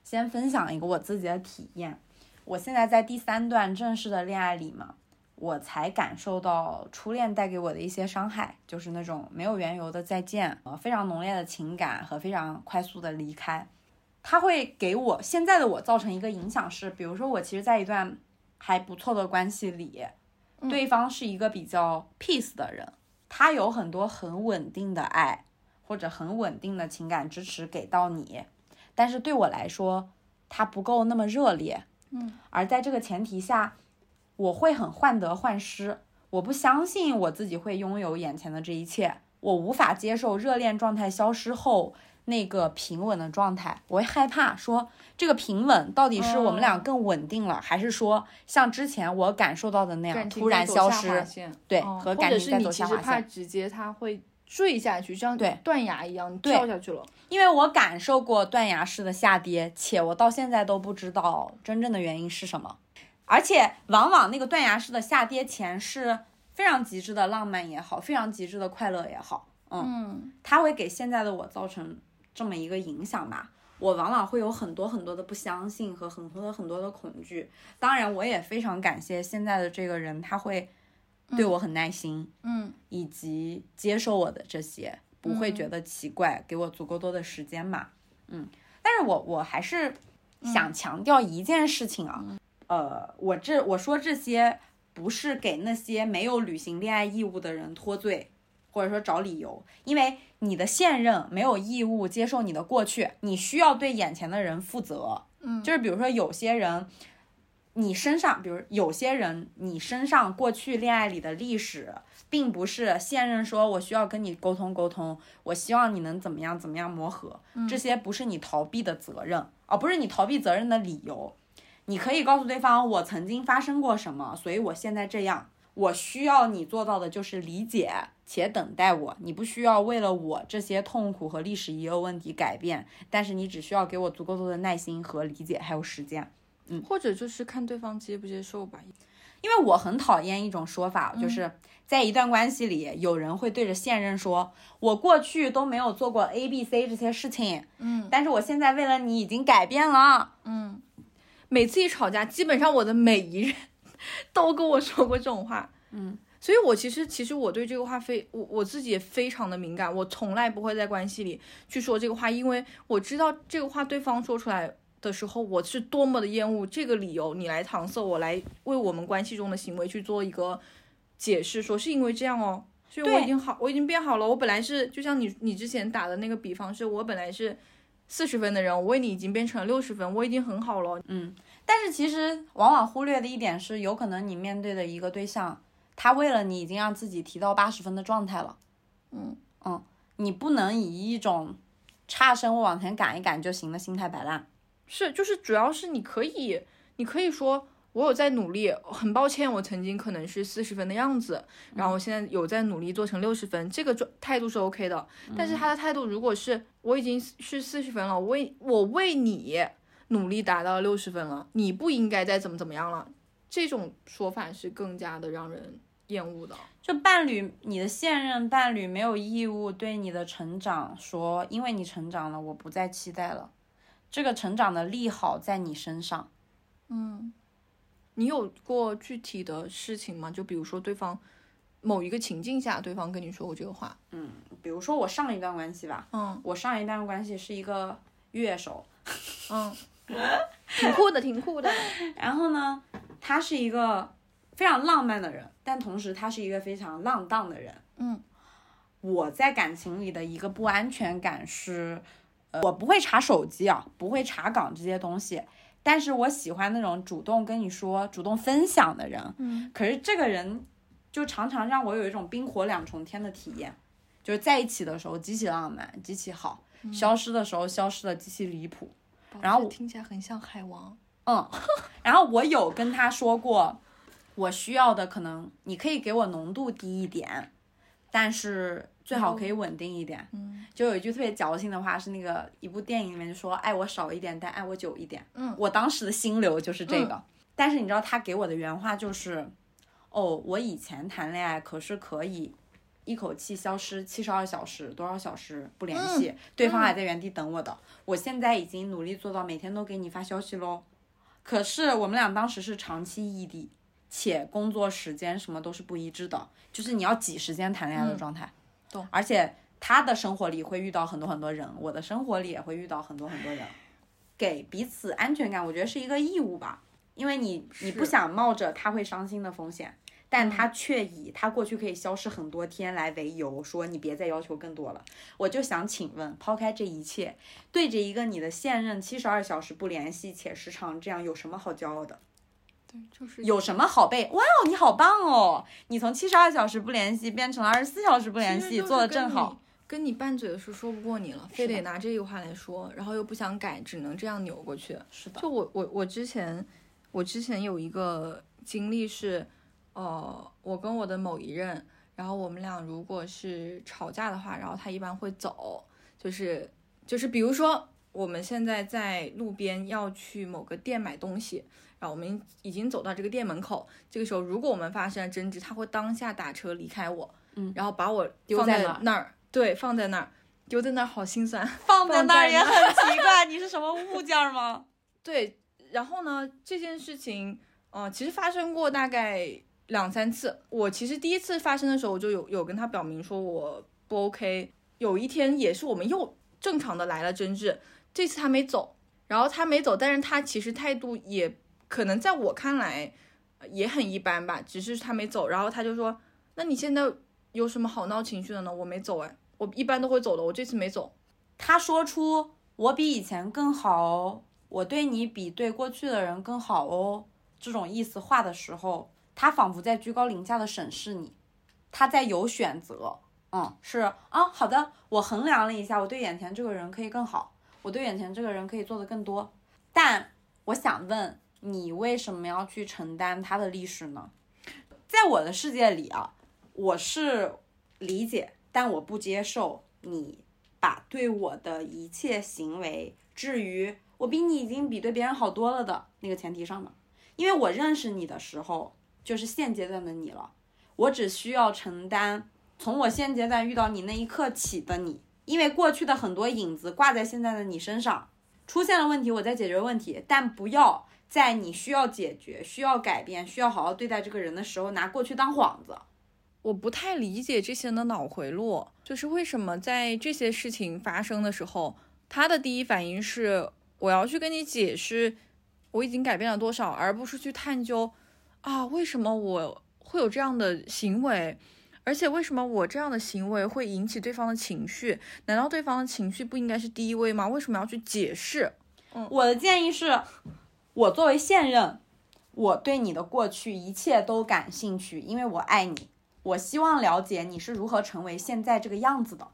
先分享一个我自己的体验，我现在在第三段正式的恋爱里嘛，我才感受到初恋带给我的一些伤害，就是那种没有缘由的再见，呃，非常浓烈的情感和非常快速的离开，它会给我现在的我造成一个影响是，比如说我其实在一段还不错的关系里，对方是一个比较 peace 的人，他有很多很稳定的爱或者很稳定的情感支持给到你。但是对我来说，他不够那么热烈。嗯，而在这个前提下，我会很患得患失。我不相信我自己会拥有眼前的这一切，我无法接受热恋状态消失后那个平稳的状态。我会害怕说，这个平稳到底是我们俩更稳定了，还是说像之前我感受到的那样突然消失对，哦和感情在走是你其实。怕直接他会坠下去，像对断崖一样，你对跳下去了。因为我感受过断崖式的下跌，且我到现在都不知道真正的原因是什么。而且往往那个断崖式的下跌前是非常极致的浪漫也好，非常极致的快乐也好，嗯，嗯它会给现在的我造成这么一个影响吧。我往往会有很多很多的不相信和很多很多的恐惧。当然，我也非常感谢现在的这个人，他会对我很耐心，嗯以及接受我的这些，不会觉得奇怪，给我足够多的时间嘛。嗯，但是我我还是想强调一件事情啊，呃，我这我说这些不是给那些没有履行恋爱义务的人脱罪，或者说找理由，因为你的现任没有义务接受你的过去，你需要对眼前的人负责。嗯就是比如说有些人。你身上，比如有些人，你身上过去恋爱里的历史，并不是现任说我需要跟你沟通沟通，我希望你能怎么样怎么样磨合，这些不是你逃避的责任，而、不是你逃避责任的理由。你可以告诉对方，我曾经发生过什么，所以我现在这样。我需要你做到的就是理解且等待我，你不需要为了我这些痛苦和历史遗留问题改变，但是你只需要给我足够多的耐心和理解，还有时间。嗯或者就是看对方接不接受吧。因为我很讨厌一种说法，就是在一段关系里，有人会对着现任说：“我过去都没有做过 A、B、C 这些事情，嗯但是我现在为了你已经改变了。嗯每次一吵架，基本上我的每一任 都跟我说过这种话。嗯，所以我其实其实我对这个话非我我自己也非常的敏感，我从来不会在关系里去说这个话，因为我知道这个话对方说出来的时候，我是多么的厌恶这个理由，你来搪塞我，来为我们关系中的行为去做一个解释，说是因为这样哦。所以我已经好，我已经变好了。我本来是就像你你之前打的那个比方，是我本来是四十分的人，我为你已经变成了六十分，我已经很好了。嗯但是其实往往忽略的一点是，有可能你面对的一个对象，他为了你已经让自己提到八十分的状态了。嗯嗯，你不能以一种差生我往前赶一赶就行的心态摆烂。是，就是主要是你可以，你可以说我有在努力，很抱歉，我曾经可能是四十分的样子，然后我现在有在努力做成六十分，这个状态度是 OK 的。但是他的态度如果是我已经是四十分了，我为我为你努力达到六十分了，你不应该再怎么怎么样了，这种说法是更加的让人厌恶的。就伴侣，你的现任伴侣没有义务对你的成长说，因为你成长了，我不再期待了。这个成长的利好在你身上。嗯你有过具体的事情吗？就比如说对方某一个情境下，对方跟你说过这个话，嗯比如说我上一段关系吧，嗯我上一段关系是一个乐手，嗯，挺酷的，挺酷的。然后呢，他是一个非常浪漫的人，但同时他是一个非常浪荡的人。嗯，我在感情里的一个不安全感是，呃，我不会查手机啊，不会查岗这些东西，但是我喜欢那种主动跟你说、主动分享的人。嗯，可是这个人就常常让我有一种冰火两重天的体验，就是在一起的时候极其浪漫、极其好，消失的时候消失的极其离谱。然后听起来很像海王。嗯，然后我有跟他说过，我需要的可能你可以给我浓度低一点，但是最好可以稳定一点。嗯，就有一句特别矫情的话，是那个一部电影里面就说爱我少一点，但爱我久一点。嗯，我当时的心流就是这个。但是你知道他给我的原话就是，哦，我以前谈恋爱可是可以。一口气消失七十二小时，多少小时不联系，对方还在原地等我的。我现在已经努力做到每天都给你发消息喽。可是我们俩当时是长期异地，且工作时间什么都是不一致的，就是你要挤时间谈恋爱的状态。懂而且他的生活里会遇到很多很多人，我的生活里也会遇到很多很多人，给彼此安全感，我觉得是一个义务吧。因为你你不想冒着他会伤心的风险，但他却以他过去可以消失很多天来为由，说你别再要求更多了。我就想请问，抛开这一切，对着一个你的现任七十二小时不联系且时常这样，有什么好骄傲的？对，就是有什么好背？哇哦，你好棒哦！你从七十二小时不联系变成了二十四小时不联系，做的正好。。跟你拌嘴的时候说不过你了，非得拿这句话来说，然后又不想改，只能这样扭过去。是的，就我我我之前我之前有一个经历是，呃，我跟我的某一任，然后我们俩如果是吵架的话，然后他一般会走，就是就是比如说我们现在在路边要去某个店买东西，然后我们已经走到这个店门口，这个时候如果我们发生了争执，他会当下打车离开我，嗯然后把我丢在那儿，对，放在那儿，丢在那儿好心酸。放在那儿也很奇 怪，你是什么物件儿吗？对，然后呢，这件事情，呃，其实发生过大概两三次。我其实第一次发生的时候，我就有有跟他表明说我不 OK。有一天也是我们又正常的来了争执，这次他没走，然后他没走，但是他其实态度也可能在我看来也很一般吧，只是他没走，然后他就说，那你现在有什么好闹情绪的呢？我没走哎，我一般都会走的，我这次没走。他说出我比以前更好哦，我对你比对过去的人更好哦，这种意思话的时候，他仿佛在居高临下的审视你，他在有选择，嗯，是啊，好的，我衡量了一下，我对眼前这个人可以更好，我对眼前这个人可以做的更多，但我想问你，为什么要去承担他的历史呢？在我的世界里啊，我是理解，但我不接受你把对我的一切行为置于我比你已经比对别人好多了的那个前提上的。因为我认识你的时候，就是现阶段的你了，我只需要承担从我现阶段遇到你那一刻起的你，因为过去的很多影子挂在现在的你身上，出现了问题，我在解决问题，但不要在你需要解决、需要改变、需要好好对待这个人的时候，拿过去当幌子。我不太理解这些人的脑回路，就是为什么在这些事情发生的时候，他的第一反应是我要去跟你解释我已经改变了多少，而不是去探究啊为什么我会有这样的行为，而且为什么我这样的行为会引起对方的情绪？难道对方的情绪不应该是第一位吗？为什么要去解释？嗯我的建议是，我作为现任，我对你的过去一切都感兴趣，因为我爱你。我希望了解你是如何成为现在这个样子的。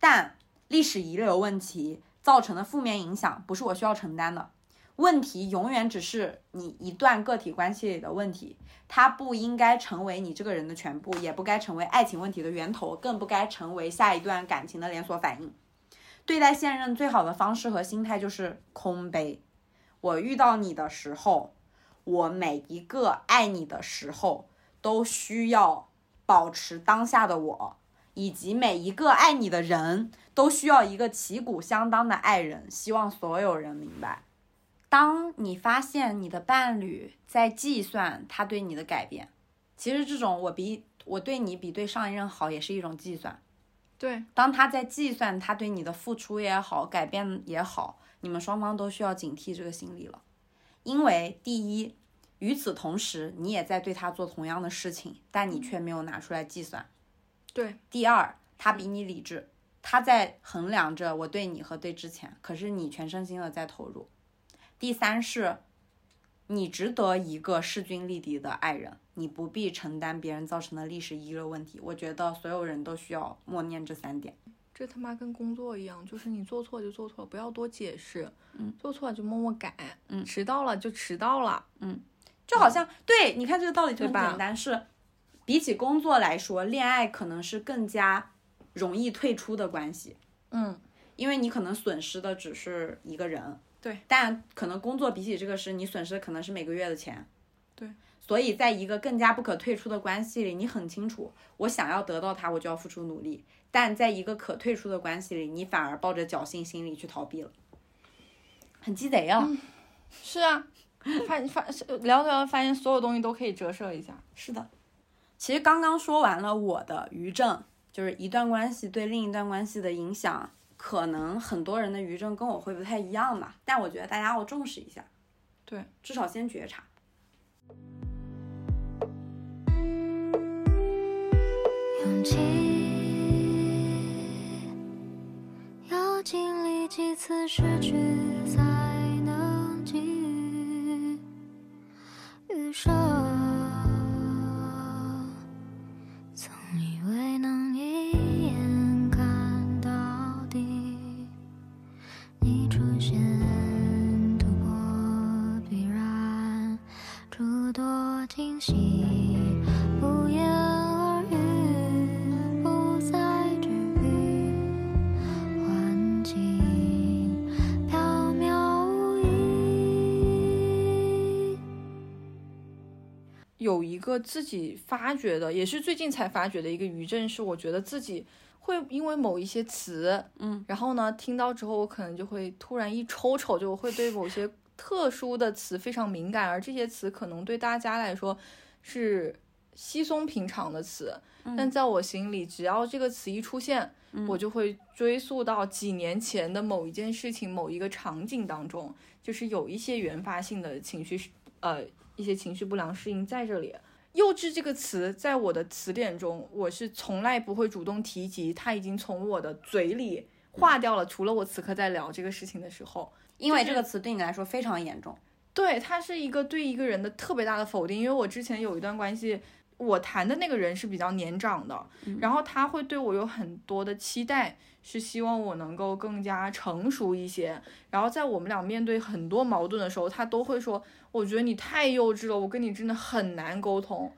但历史遗留问题造成的负面影响不是我需要承担的。问题永远只是你一段个体关系里的问题，它不应该成为你这个人的全部，也不该成为爱情问题的源头，更不该成为下一段感情的连锁反应。对待现任最好的方式和心态就是空杯。我遇到你的时候，我每一个爱你的时候，都需要保持当下的我，以及每一个爱你的人都需要一个旗鼓相当的爱人。希望所有人明白。当你发现你的伴侣在计算他对你的改变，其实这种我比我对你比对上一任好，也是一种计算。对，当他在计算他对你的付出也好，改变也好，你们双方都需要警惕这个心理了。因为第一，与此同时，你也在对他做同样的事情，但你却没有拿出来计算。对，第二，他比你理智，他在衡量着我对你和对之前，可是你全身心的在投入。第三是，你值得一个势均力敌的爱人，你不必承担别人造成的历史遗留问题。我觉得所有人都需要默念这三点。这他妈跟工作一样，就是你做错就做错，不要多解释。嗯，做错了就默默改。嗯迟到了就迟到了。嗯就好像对，你看这个道理就很简单，是比起工作来说，恋爱可能是更加容易退出的关系，嗯，因为你可能损失的只是一个人，对，但可能工作比起这个事，你损失的可能是每个月的钱，对，所以在一个更加不可退出的关系里，你很清楚，我想要得到它，我就要付出努力，但在一个可退出的关系里，你反而抱着侥幸心理去逃避了，很鸡贼啊！是啊，发发聊聊发现所有东西都可以折射一下。是的，其实刚刚说完了我的余震，就是一段关系对另一段关系的影响，可能很多人的余震跟我会不太一样吧，但我觉得大家要重视一下，对，至少先觉察。起要经历几次失去，才能给予余生。有一个自己发掘的，也是最近才发掘的一个余震，是我觉得自己会因为某一些词，嗯，然后呢听到之后，我可能就会突然一抽抽，就会对某些特殊的词非常敏感，而这些词可能对大家来说是稀松平常的词，但在我心里，只要这个词一出现，我就会追溯到几年前的某一件事情、某一个场景当中，就是有一些原发性的情绪，呃，一些情绪不良适应在这里。幼稚这个词在我的词典中，我是从来不会主动提及，它已经从我的嘴里化掉了。除了我此刻在聊这个事情的时候，因为这个词对你来说非常严重。对，它是一个对一个人的特别大的否定。因为我之前有一段关系，我谈的那个人是比较年长的，然后他会对我有很多的期待，是希望我能够更加成熟一些。然后在我们俩面对很多矛盾的时候，他都会说：“我觉得你太幼稚了，我跟你真的很难沟通。”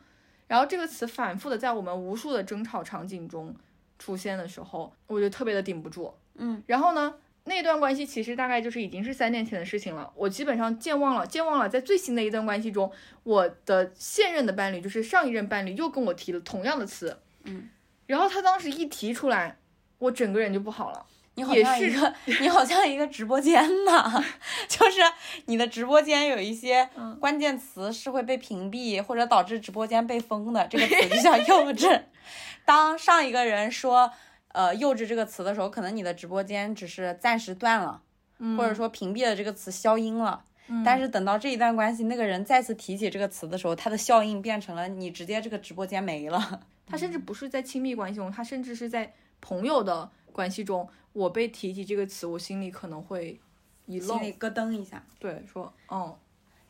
然后这个词反复的在我们无数的争吵场景中出现的时候，我就特别的顶不住。嗯，然后呢，那段关系其实大概就是已经是三年前的事情了，我基本上健忘了，健忘了。在最新的一段关系中，我的现任的伴侣，就是上一任伴侣，又跟我提了同样的词。嗯，然后他当时一提出来，我整个人就不好了。你好像一个，你好像一个直播间呐，就是你的直播间有一些嗯关键词是会被屏蔽或者导致直播间被封的，这个词就叫幼稚。当上一个人说呃幼稚这个词的时候，可能你的直播间只是暂时断了，嗯或者说屏蔽了这个词消音了。但是等到这一段关系，那个人再次提起这个词的时候，它的效应变成了你直接这个直播间没了。他甚至不是在亲密关系中，他甚至是在朋友的关系中，我被提及这个词，我心里可能会一愣心，里咯噔一下。对，说，嗯，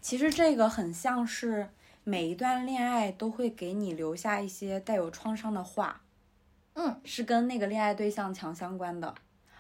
其实这个很像是每一段恋爱都会给你留下一些带有创伤的话，嗯，是跟那个恋爱对象强相关的。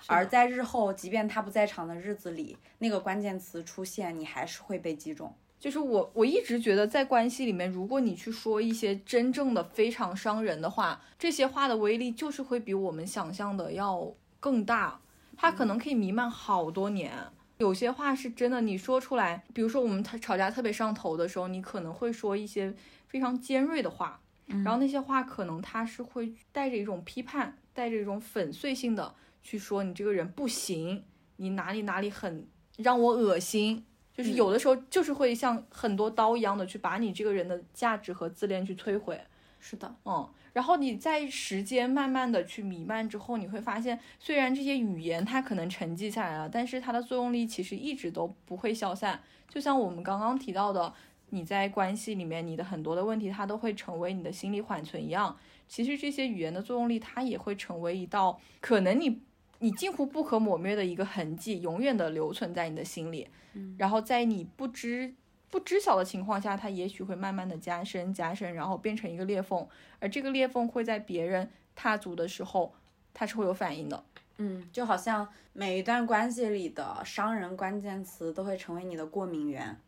而在日后，即便他不在场的日子里，那个关键词出现，你还是会被击中。就是我我一直觉得在关系里面，如果你去说一些真正的非常伤人的话，这些话的威力就是会比我们想象的要更大，它可能可以弥漫好多年。有些话是真的，你说出来，比如说我们吵架特别上头的时候，你可能会说一些非常尖锐的话，然后那些话可能它是会带着一种批判，带着一种粉碎性的去说你这个人不行，你哪里哪里很让我恶心，就是有的时候就是会像很多刀一样的去把你这个人的价值和自恋去摧毁。是的，嗯，然后你在时间慢慢的去弥漫之后，你会发现，虽然这些语言它可能沉寂下来了，但是它的作用力其实一直都不会消散。就像我们刚刚提到的，你在关系里面，你的很多的问题，它都会成为你的心理缓存一样。其实这些语言的作用力，它也会成为一道可能你你近乎不可抹灭的一个痕迹，永远的留存在你的心里。嗯然后在你不知不知晓的情况下，它也许会慢慢的加深加深，然后变成一个裂缝，而这个裂缝会在别人踏足的时候，它是会有反应的。嗯，就好像每一段关系里的伤人关键词都会成为你的过敏源，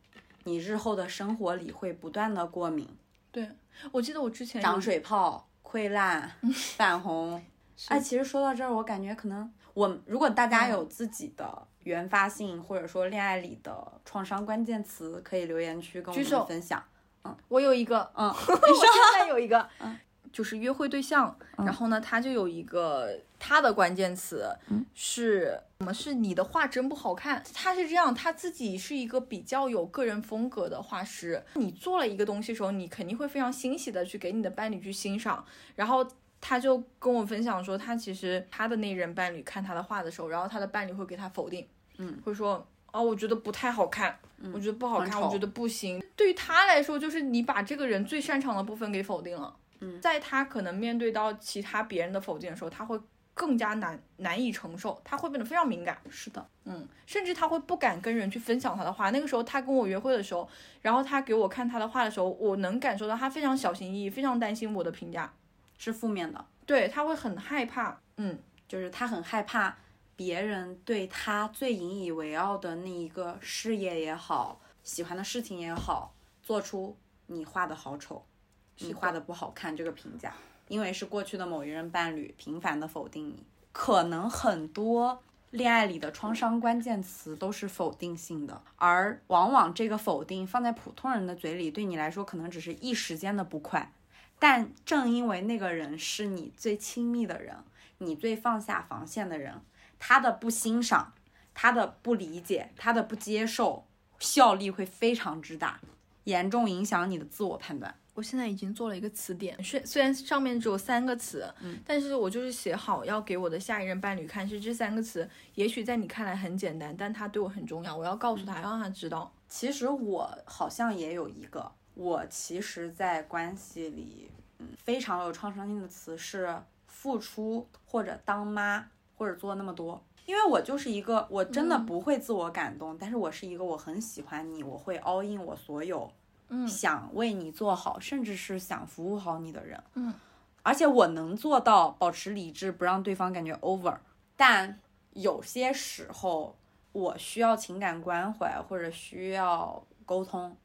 你日后的生活里会不断的过敏，对，我记得我之前有长水泡、溃烂、泛红。哎，其实说到这儿，我感觉可能我如果大家有自己的原发性或者说恋爱里的创伤关键词，可以留言区跟我们分享。嗯我有一个，嗯，我现在有一个，嗯就是约会对象，然后呢，他就有一个他的关键词是什么？是你的画真不好看。他是这样，他自己是一个比较有个人风格的画师。你做了一个东西的时候，你肯定会非常欣喜的去给你的伴侣去欣赏，然后。他就跟我分享说，他其实他的那任伴侣看他的画的时候，然后他的伴侣会给他否定，嗯，会说哦，我觉得不太好看，我觉得不好看，我觉得不行。对于他来说，就是你把这个人最擅长的部分给否定了。嗯，在他可能面对到其他别人的否定的时候，他会更加难难以承受，他会变得非常敏感。是的，嗯，甚至他会不敢跟人去分享他的画。那个时候他跟我约会的时候，然后他给我看他的画的时候，我能感受到他非常小心翼翼，非常担心我的评价。是负面的，对他会很害怕。嗯，就是他很害怕别人对他最引以为傲的那一个事业也好，喜欢的事情也好，做出你画的好丑，你画的不好看这个评价，因为是过去的某一任伴侣频繁的否定你，可能很多恋爱里的创伤关键词都是否定性的，而往往这个否定放在普通人的嘴里，对你来说可能只是一时间的不快。但正因为那个人是你最亲密的人，你最放下防线的人，他的不欣赏、他的不理解、他的不接受，效力会非常之大，严重影响你的自我判断。我现在已经做了一个词典，虽虽然上面只有三个词，嗯但是我就是写好要给我的下一任伴侣看，是这三个词，也许在你看来很简单，但他对我很重要，我要告诉他，要让他知道。其实我好像也有一个，我其实，在关系里，嗯，非常有创伤性的词是付出或者当妈或者做那么多。因为我就是一个，我真的不会自我感动，但是我是一个我很喜欢你，我会 all in 我所有，嗯想为你做好，甚至是想服务好你的人，嗯，而且我能做到保持理智，不让对方感觉 over。但有些时候，我需要情感关怀或者需要沟通，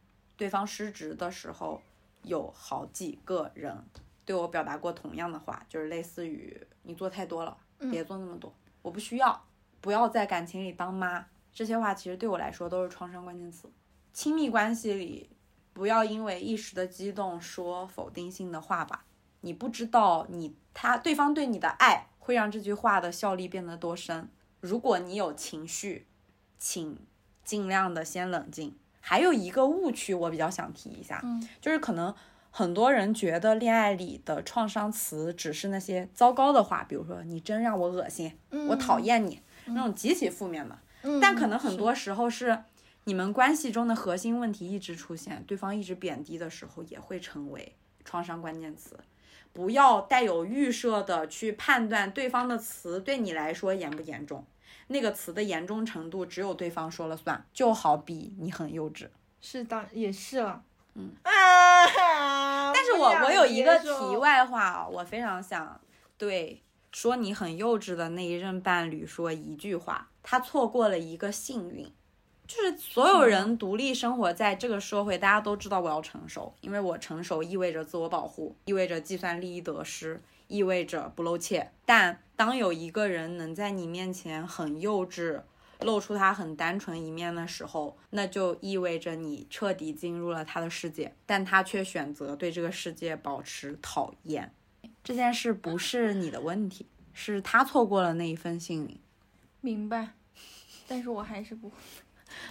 对方失职的时候，有好几个人对我表达过同样的话，就是类似于你做太多了，别做那么多，我不需要，不要在感情里当妈。这些话其实对我来说都是创伤关键词。亲密关系里，不要因为一时的激动说否定性的话吧。你不知道你他对方对你的爱会让这句话的效力变得多深。如果你有情绪，请尽量的先冷静。还有一个误区，我比较想提一下，嗯，就是可能很多人觉得恋爱里的创伤词只是那些糟糕的话，比如说你真让我恶心，我讨厌你，那种极其负面的。嗯但可能很多时候是你们关系中的核心问题一直出现，对方一直贬低的时候，也会成为创伤关键词。不要带有预设的去判断对方的词对你来说严不严重，那个词的严重程度只有对方说了算。就好比你很幼稚，是的也是了，嗯啊，但是我我有一个题外话啊，我非常想对说你很幼稚的那一任伴侣说一句话，他错过了一个幸运。就是所有人独立生活在这个社会，大家都知道我要成熟，因为我成熟意味着自我保护，意味着计算利益得失，意味着不露怯。但当有一个人能在你面前很幼稚，露出他很单纯一面的时候，那就意味着你彻底进入了他的世界，但他却选择对这个世界保持讨厌。这件事不是你的问题，是他错过了那一份幸运。明白，但是我还是不会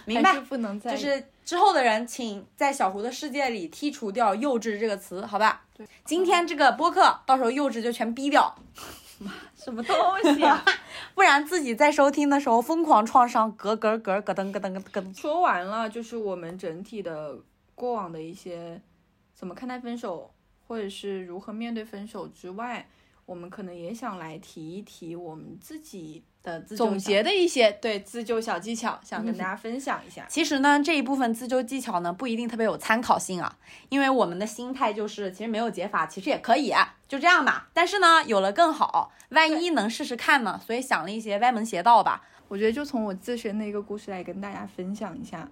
明白是？不能再就是之后的人，请在小胡的世界里剔除掉“幼稚”这个词，好吧？对，今天这个播客到时候“幼稚”就全逼掉，什么东西啊？不然自己在收听的时候疯狂创伤，咯咯咯咯噔咯噔咯噔。说完了，就是我们整体的过往的一些怎么看待分手，或者是如何面对分手之外，我们可能也想来提一提我们自己的自救总结的一些对自救小技巧，想跟大家分享一下。其实呢，这一部分自救技巧呢，不一定特别有参考性啊，因为我们的心态就是，其实没有解法，其实也可以，就这样吧。但是呢，有了更好，万一能试试看呢，所以想了一些歪门邪道吧。我觉得就从我自身的一个故事来跟大家分享一下。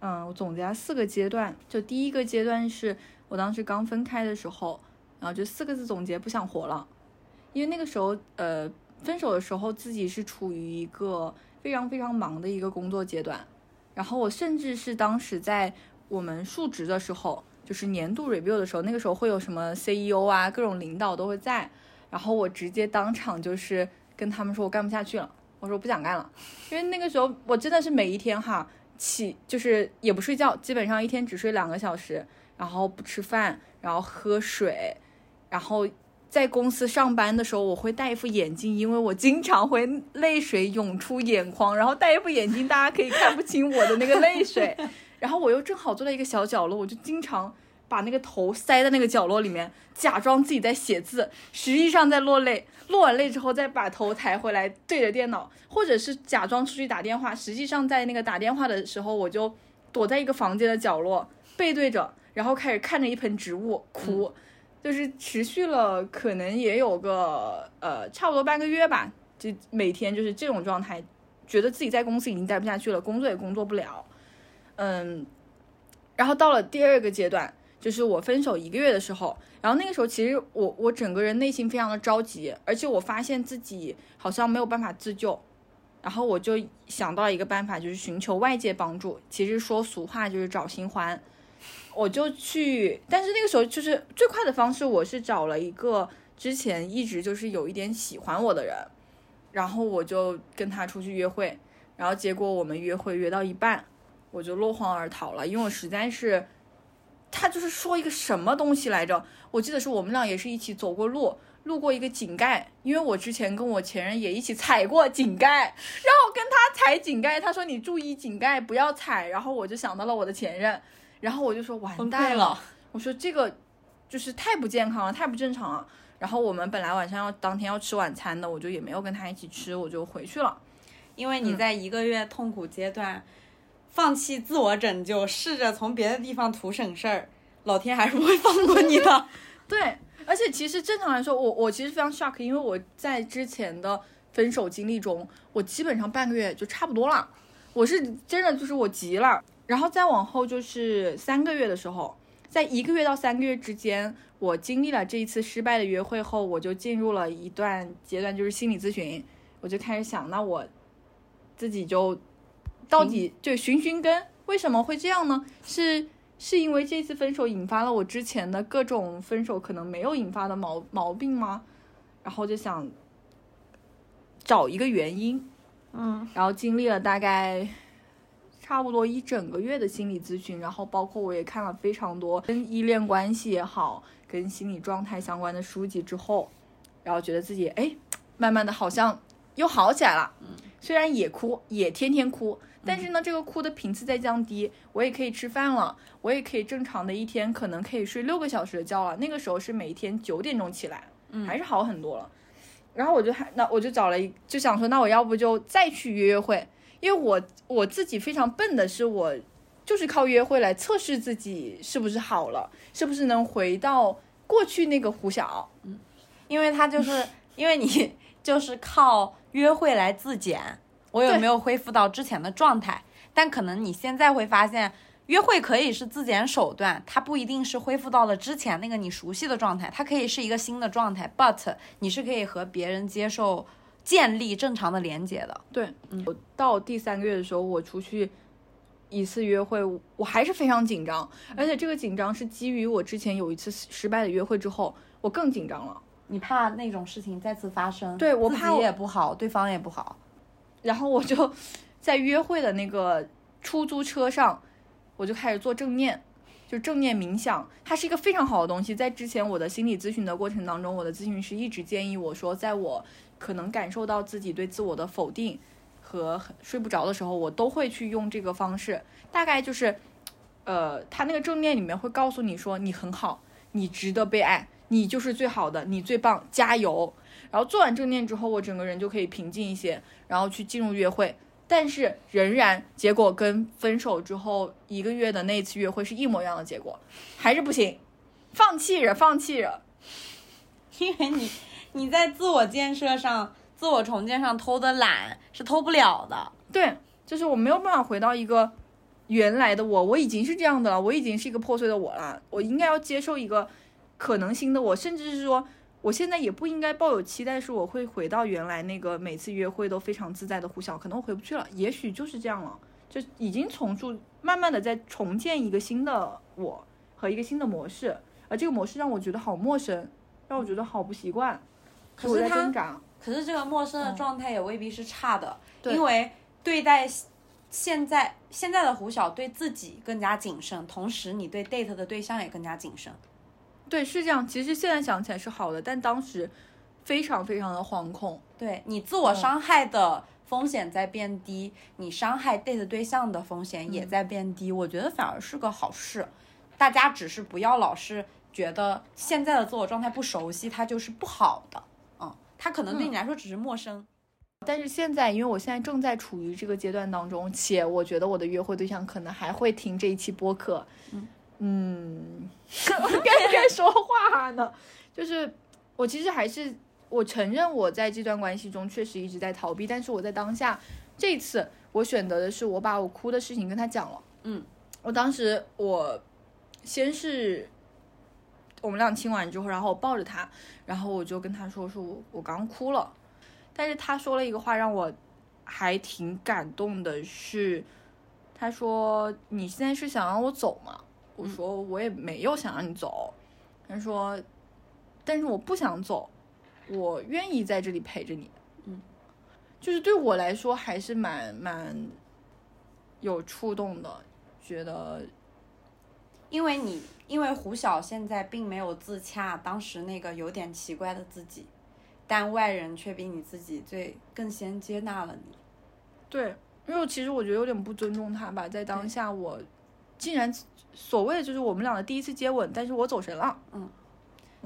嗯，我总结了四个阶段，就第一个阶段是我当时刚分开的时候，然后就四个字总结：不想活了。因为那个时候，呃，分手的时候自己是处于一个非常非常忙的一个工作阶段，然后我甚至是当时在我们述职的时候，就是年度 review 的时候，那个时候会有什么 CEO 啊，各种领导都会在，然后我直接当场就是跟他们说我干不下去了。我说不想干了，因为那个时候我真的是每一天哈起就是也不睡觉，基本上一天只睡两个小时，然后不吃饭，然后喝水，然后在公司上班的时候我会戴一副眼镜，因为我经常会泪水涌出眼眶，然后戴一副眼镜大家可以看不清我的那个泪水，然后我又正好坐在一个小角落，我就经常。把那个头塞在那个角落里面，假装自己在写字，实际上在落泪。落完泪之后，再把头抬回来，对着电脑，或者是假装出去打电话，实际上在那个打电话的时候，我就躲在一个房间的角落，背对着，然后开始看着一盆植物哭，就是持续了可能也有个呃差不多半个月吧，就每天就是这种状态，觉得自己在公司已经待不下去了，工作也工作不了，嗯，然后到了第二个阶段。就是我分手一个月的时候，然后那个时候其实我我整个人内心非常的着急，而且我发现自己好像没有办法自救，然后我就想到一个办法，就是寻求外界帮助。其实说俗话就是找新欢，我就去，但是那个时候就是最快的方式，我是找了一个之前一直就是有一点喜欢我的人，然后我就跟他出去约会，然后结果我们约会约到一半，我就落荒而逃了，因为我实在是，他就是说一个什么东西来着？我记得是我们俩也是一起走过路，路过一个井盖，因为我之前跟我前任也一起踩过井盖，然后跟他踩井盖，他说你注意井盖不要踩，然后我就想到了我的前任，然后我就说完崩蛋溃了。我说这个就是太不健康了，太不正常了。然后我们本来晚上要当天要吃晚餐的，我就也没有跟他一起吃，我就回去了。因为你在一个月痛苦阶段，放弃自我拯救，试着从别的地方图省事儿，老天还是不会放过你的。对，而且其实正常来说，我我其实非常 shock，因为我在之前的分手经历中，我基本上半个月就差不多了。我是真的就是我急了，然后再往后就是三个月的时候，在一个月到三个月之间，我经历了这一次失败的约会后，我就进入了一段阶段，就是心理咨询，我就开始想，那我自己就到底就寻寻根，为什么会这样呢？是是因为这次分手引发了我之前的各种分手可能没有引发的毛毛病吗？然后就想找一个原因，嗯，然后经历了大概差不多一整个月的心理咨询，然后包括我也看了非常多跟依恋关系也好，跟心理状态相关的书籍之后，然后觉得自己哎，慢慢的好像又好起来了。虽然也哭，也天天哭，但是呢，这个哭的频次在降低，我也可以吃饭了，我也可以正常的一天可能可以睡六个小时的觉了。那个时候是每天九点钟起来，还是好很多了。然后我就还那我就找了一就想说，那我要不就再去约约会，因为我我自己非常笨的是我就是靠约会来测试自己是不是好了，是不是能回到过去那个胡晓。因为他就是 因为你 就是靠约会来自检，我有没有恢复到之前的状态？但可能你现在会发现，约会可以是自检手段，它不一定是恢复到了之前那个你熟悉的状态，它可以是一个新的状态。But 你是可以和别人接受、建立正常的连接的。对，嗯我到第三个月的时候，我出去一次约会，我还是非常紧张，而且这个紧张是基于我之前有一次失败的约会之后，我更紧张了。你怕那种事情再次发生，对我怕我也不好，对方也不好。然后我就在约会的那个出租车上，我就开始做正念，就正念冥想，它是一个非常好的东西。在之前我的心理咨询的过程当中，我的咨询师一直建议我说，在我可能感受到自己对自我的否定和睡不着的时候，我都会去用这个方式。大概就是，呃，他那个正念里面会告诉你说，你很好，你值得被爱，你就是最好的，你最棒，加油。然后做完正念之后，我整个人就可以平静一些，然后去进入约会。但是仍然结果跟分手之后一个月的那一次约会是一模一样的结果，还是不行，放弃着，放弃着。因为你你在自我建设上、自我重建上偷的懒是偷不了的。对，就是我没有办法回到一个原来的我，我已经是这样的了，我已经是一个破碎的我了，我应该要接受一个可能性的我，甚至是说，我现在也不应该抱有期待，是我会回到原来那个每次约会都非常自在的胡晓，可能我回不去了，也许就是这样了，就已经重塑，慢慢的在重建一个新的我和一个新的模式，而这个模式让我觉得好陌生，让我觉得好不习惯，可是他。可是这个陌生的状态也未必是差的，对因为对待现在现在的胡晓对自己更加谨慎，同时你对 date 的对象也更加谨慎。对，是这样。其实现在想起来是好的，但当时非常非常的惶恐。对你自我伤害的风险在变低，你伤害 date 对象的风险也在变低，我觉得反而是个好事。大家只是不要老是觉得现在的自我状态不熟悉，它就是不好的。嗯，它可能对你来说只是陌生。但是现在，因为我现在正在处于这个阶段当中，且我觉得我的约会对象可能还会听这一期播客，嗯，该不该说话呢？就是我其实还是我承认我在这段关系中确实一直在逃避，但是我在当下这次，我选择的是我把我哭的事情跟他讲了。嗯，我当时我先是我们俩亲完之后，然后我抱着他，然后我就跟他说，说我我刚哭了。但是他说了一个话让我还挺感动的是，他说你现在是想让我走吗？我说我也没有想让你走。他说，但是我不想走，我愿意在这里陪着你。嗯，就是对我来说还是蛮蛮有触动的，觉得因为你因为胡晓现在并没有自洽当时那个有点奇怪的自己，但外人却比你自己最更先接纳了你。对，因为其实我觉得有点不尊重他吧，在当下我竟然所谓就是我们俩的第一次接吻，但是我走神了。嗯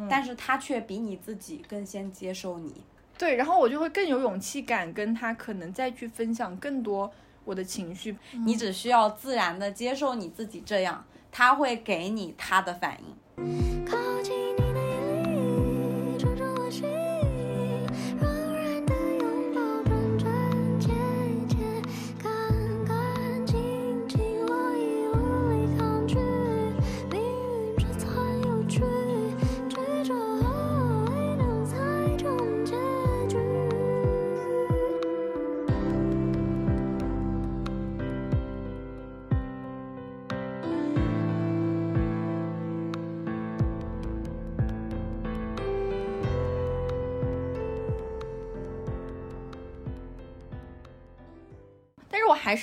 但是他却比你自己更先接受你。对，然后我就会更有勇气感跟他可能再去分享更多我的情绪。你只需要自然的接受你自己这样，他会给你他的反应。靠近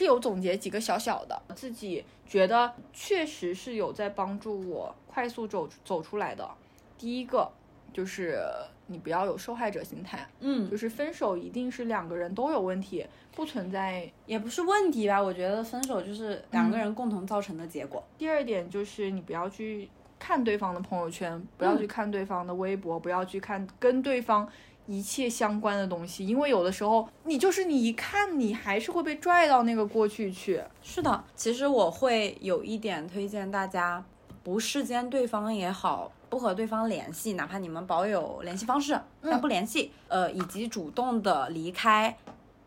有总结几个小小的，自己觉得确实是有在帮助我快速走走出来的。第一个就是你不要有受害者心态，嗯就，是分手一定是两个人都有问题，不存在。也不是问题吧？我觉得分手就是两个人共同造成的结果。第二点就是你不要去看对方的朋友圈，不要去看对方的微博，不要去看跟对方一切相关的东西，因为有的时候你就是你一看，你还是会被拽到那个过去去。是的，其实我会有一点推荐大家，不视奸对方也好，不和对方联系，哪怕你们保有联系方式，但不联系，呃，以及主动的离开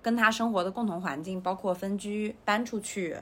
跟他生活的共同环境，包括分居、搬出去，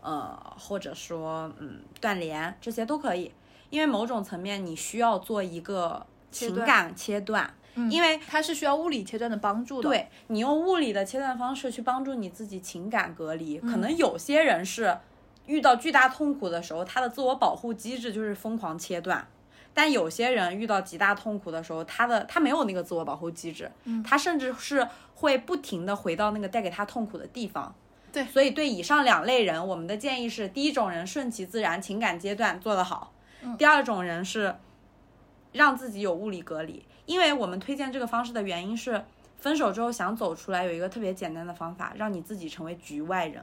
呃，或者说嗯断联，这些都可以，因为某种层面你需要做一个情断。感切断，因为它是需要物理切断的帮助的。，对你用物理的切断方式去帮助你自己情感隔离，可能有些人是遇到巨大痛苦的时候，他的自我保护机制就是疯狂切断。但有些人遇到极大痛苦的时候，他的他没有那个自我保护机制，他甚至是会不停的回到那个带给他痛苦的地方。对所以对以上两类人，我们的建议是：第一种人顺其自然，情感阶段做得好；第二种人是让自己有物理隔离。因为我们推荐这个方式的原因是，分手之后想走出来有一个特别简单的方法，让你自己成为局外人。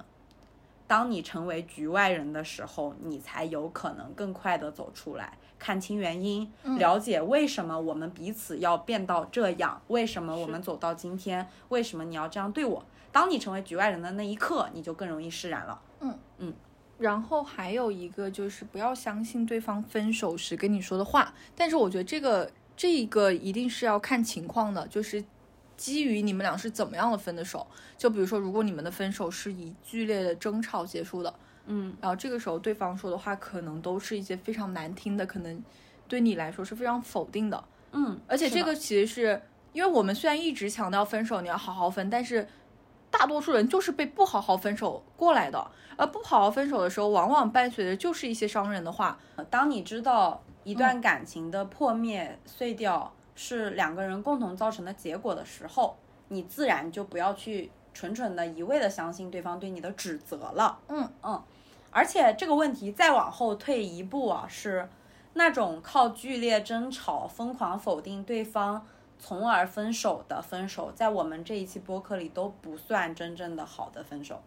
当你成为局外人的时候，你才有可能更快的走出来，看清原因，了解为什么我们彼此要变到这样，为什么我们走到今天，为什么你要这样对我。当你成为局外人的那一刻，你就更容易释然了。嗯嗯然后还有一个就是不要相信对方分手时跟你说的话，但是我觉得这个这一个一定是要看情况的，就是基于你们俩是怎么样的分的手。就比如说，如果你们的分手是以剧烈的争吵结束的，嗯，然后这个时候对方说的话可能都是一些非常难听的，可能对你来说是非常否定的。嗯，而且这个其实是因为我们虽然一直强调分手你要好好分，但是大多数人就是被不好好分手过来的，而不好好分手的时候，往往伴随的就是一些伤人的话。当你知道一段感情的破灭、碎掉是两个人共同造成的结果的时候，你自然就不要去纯纯的一味的相信对方对你的指责了。嗯嗯，而且这个问题再往后退一步啊，是那种靠剧烈争吵、疯狂否定对方。从而分手的分手，在我们这一期播客里都不算真正的好的分手。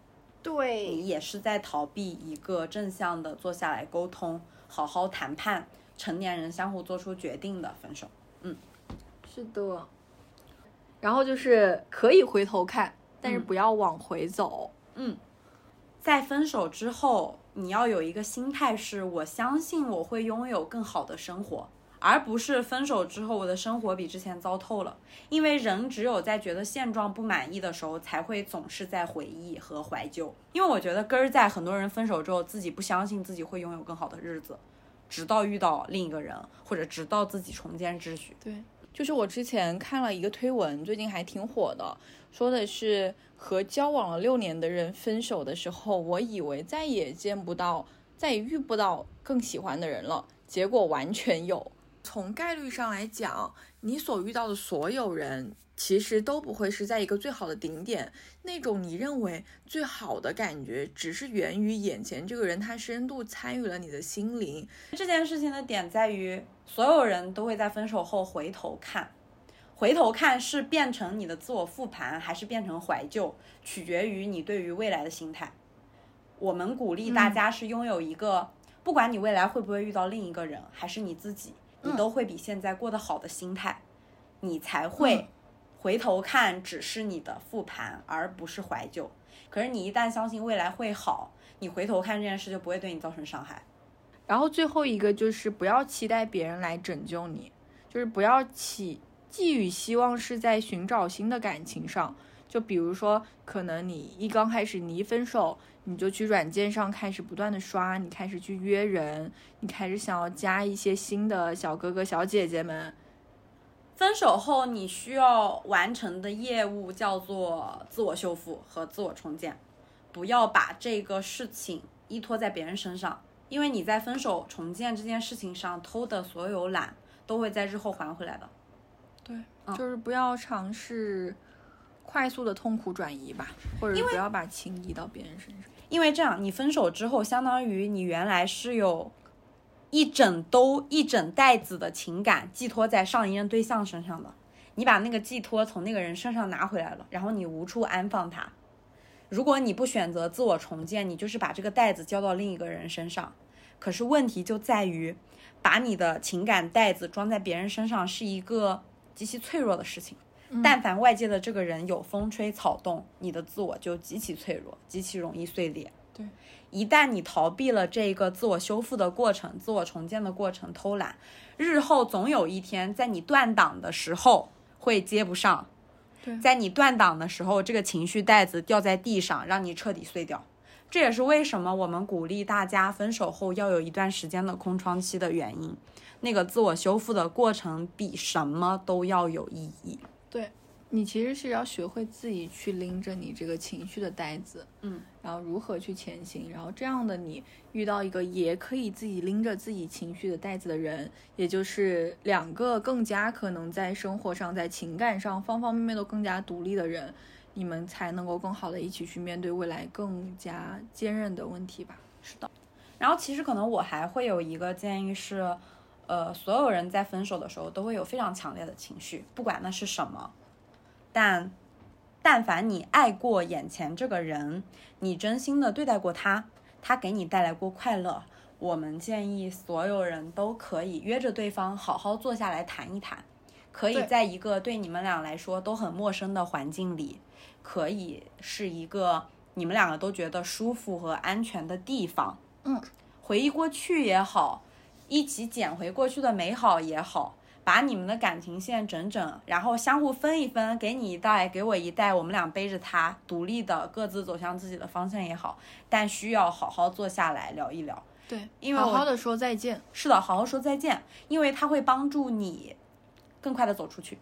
对你也是在逃避一个正向的坐下来沟通、好好谈判、成年人相互做出决定的分手。嗯是的。然后就是可以回头看，但是不要往回走。嗯在分手之后，你要有一个心态是：我相信我会拥有更好的生活，而不是分手之后我的生活比之前糟透了。因为人只有在觉得现状不满意的时候，才会总是在回忆和怀旧。因为我觉得根儿在很多人分手之后，自己不相信自己会拥有更好的日子，直到遇到另一个人，或者直到自己重建秩序。对，就是我之前看了一个推文，最近还挺火的，说的是和交往了六年的人分手的时候，我以为再也见不到、再也遇不到更喜欢的人了，结果完全有。从概率上来讲，你所遇到的所有人，其实都不会是在一个最好的顶点。那种你认为最好的感觉，只是源于眼前这个人他深度参与了你的心灵。这件事情的点在于，所有人都会在分手后回头看，回头看是变成你的自我复盘，还是变成怀旧，取决于你对于未来的心态。我们鼓励大家是拥有一个，不管你未来会不会遇到另一个人，还是你自己，你都会比现在过得好的心态，你才会回头看，只是你的复盘，而不是怀旧。可是你一旦相信未来会好，你回头看这件事就不会对你造成伤害。然后最后一个就是不要期待别人来拯救你，就是不要寄寄予希望是在寻找新的感情上。就比如说，可能你一刚开始你一分手，你就去软件上开始不断的刷，你开始去约人，你开始想要加一些新的小哥哥小姐姐们。分手后你需要完成的业务叫做自我修复和自我重建，不要把这个事情依托在别人身上，因为你在分手重建这件事情上偷的所有懒，都会在日后还回来的。对，就是不要尝试快速的痛苦转移吧，或者不要把情移到别人身上。因为这样，你分手之后，相当于你原来是有一整兜、一整袋子的情感寄托在上一任对象身上的，你把那个寄托从那个人身上拿回来了，然后你无处安放它。如果你不选择自我重建，你就是把这个袋子交到另一个人身上。可是问题就在于，把你的情感袋子装在别人身上是一个极其脆弱的事情。但凡外界的这个人有风吹草动，你的自我就极其脆弱，极其容易碎裂。对，一旦你逃避了这个自我修复的过程、自我重建的过程，偷懒，日后总有一天在你断档的时候会接不上。对在你断档的时候，这个情绪袋子掉在地上，让你彻底碎掉。这也是为什么我们鼓励大家分手后要有一段时间的空窗期的原因。那个自我修复的过程比什么都要有意义。对你其实是要学会自己去拎着你这个情绪的袋子，嗯，然后如何去前行，然后这样的你遇到一个也可以自己拎着自己情绪的袋子的人，也就是两个更加可能在生活上、在情感上方方面面都更加独立的人，你们才能够更好的一起去面对未来更加坚韧的问题吧。是的。然后其实可能我还会有一个建议是，呃，所有人在分手的时候都会有非常强烈的情绪，不管那是什么，但但凡你爱过眼前这个人，你真心的对待过他，他给你带来过快乐，我们建议所有人都可以约着对方好好坐下来谈一谈，可以在一个对你们俩来说都很陌生的环境里，可以是一个你们两个都觉得舒服和安全的地方。嗯，回忆过去也好，一起捡回过去的美好也好，把你们的感情线整整，然后相互分一分，给你一袋，给我一袋，我们俩背着它，独立的各自走向自己的方向也好，但需要好好坐下来聊一聊。对，因为好好的说再见。是的，好好说再见，因为它会帮助你更快的走出去。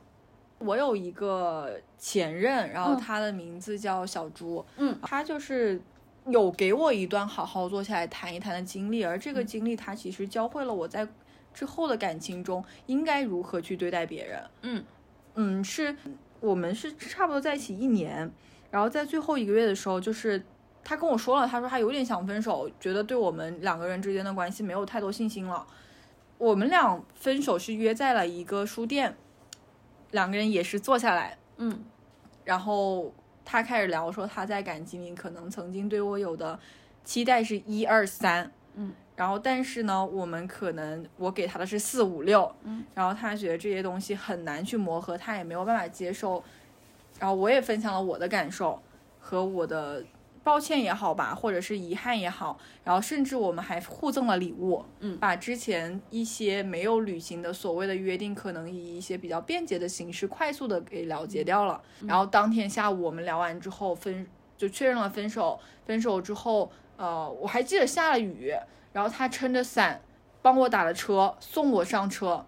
我有一个前任，然后嗯他的名字叫小猪，嗯，他就是有给我一段好好坐下来谈一谈的经历，而这个经历他其实教会了我在之后的感情中应该如何去对待别人。嗯。嗯，是我们是差不多在一起一年，然后在最后一个月的时候，就是他跟我说了，他说他有点想分手，觉得对我们两个人之间的关系没有太多信心了。我们俩分手是约在了一个书店，两个人也是坐下来，嗯。然后他开始聊说他在感情里可能曾经对我有的期待是一二三，嗯，然后但是呢，我们可能我给他的是四五六，嗯，然后他觉得这些东西很难去磨合，他也没有办法接受，然后我也分享了我的感受和我的抱歉也好吧，或者是遗憾也好，然后甚至我们还互赠了礼物，嗯。把之前一些没有履行的所谓的约定，可能以一些比较便捷的形式快速的给了结掉了。然后当天下午我们聊完之后分就确认了分手，分手之后，呃，我还记得下了雨，然后他撑着伞帮我打了车送我上车，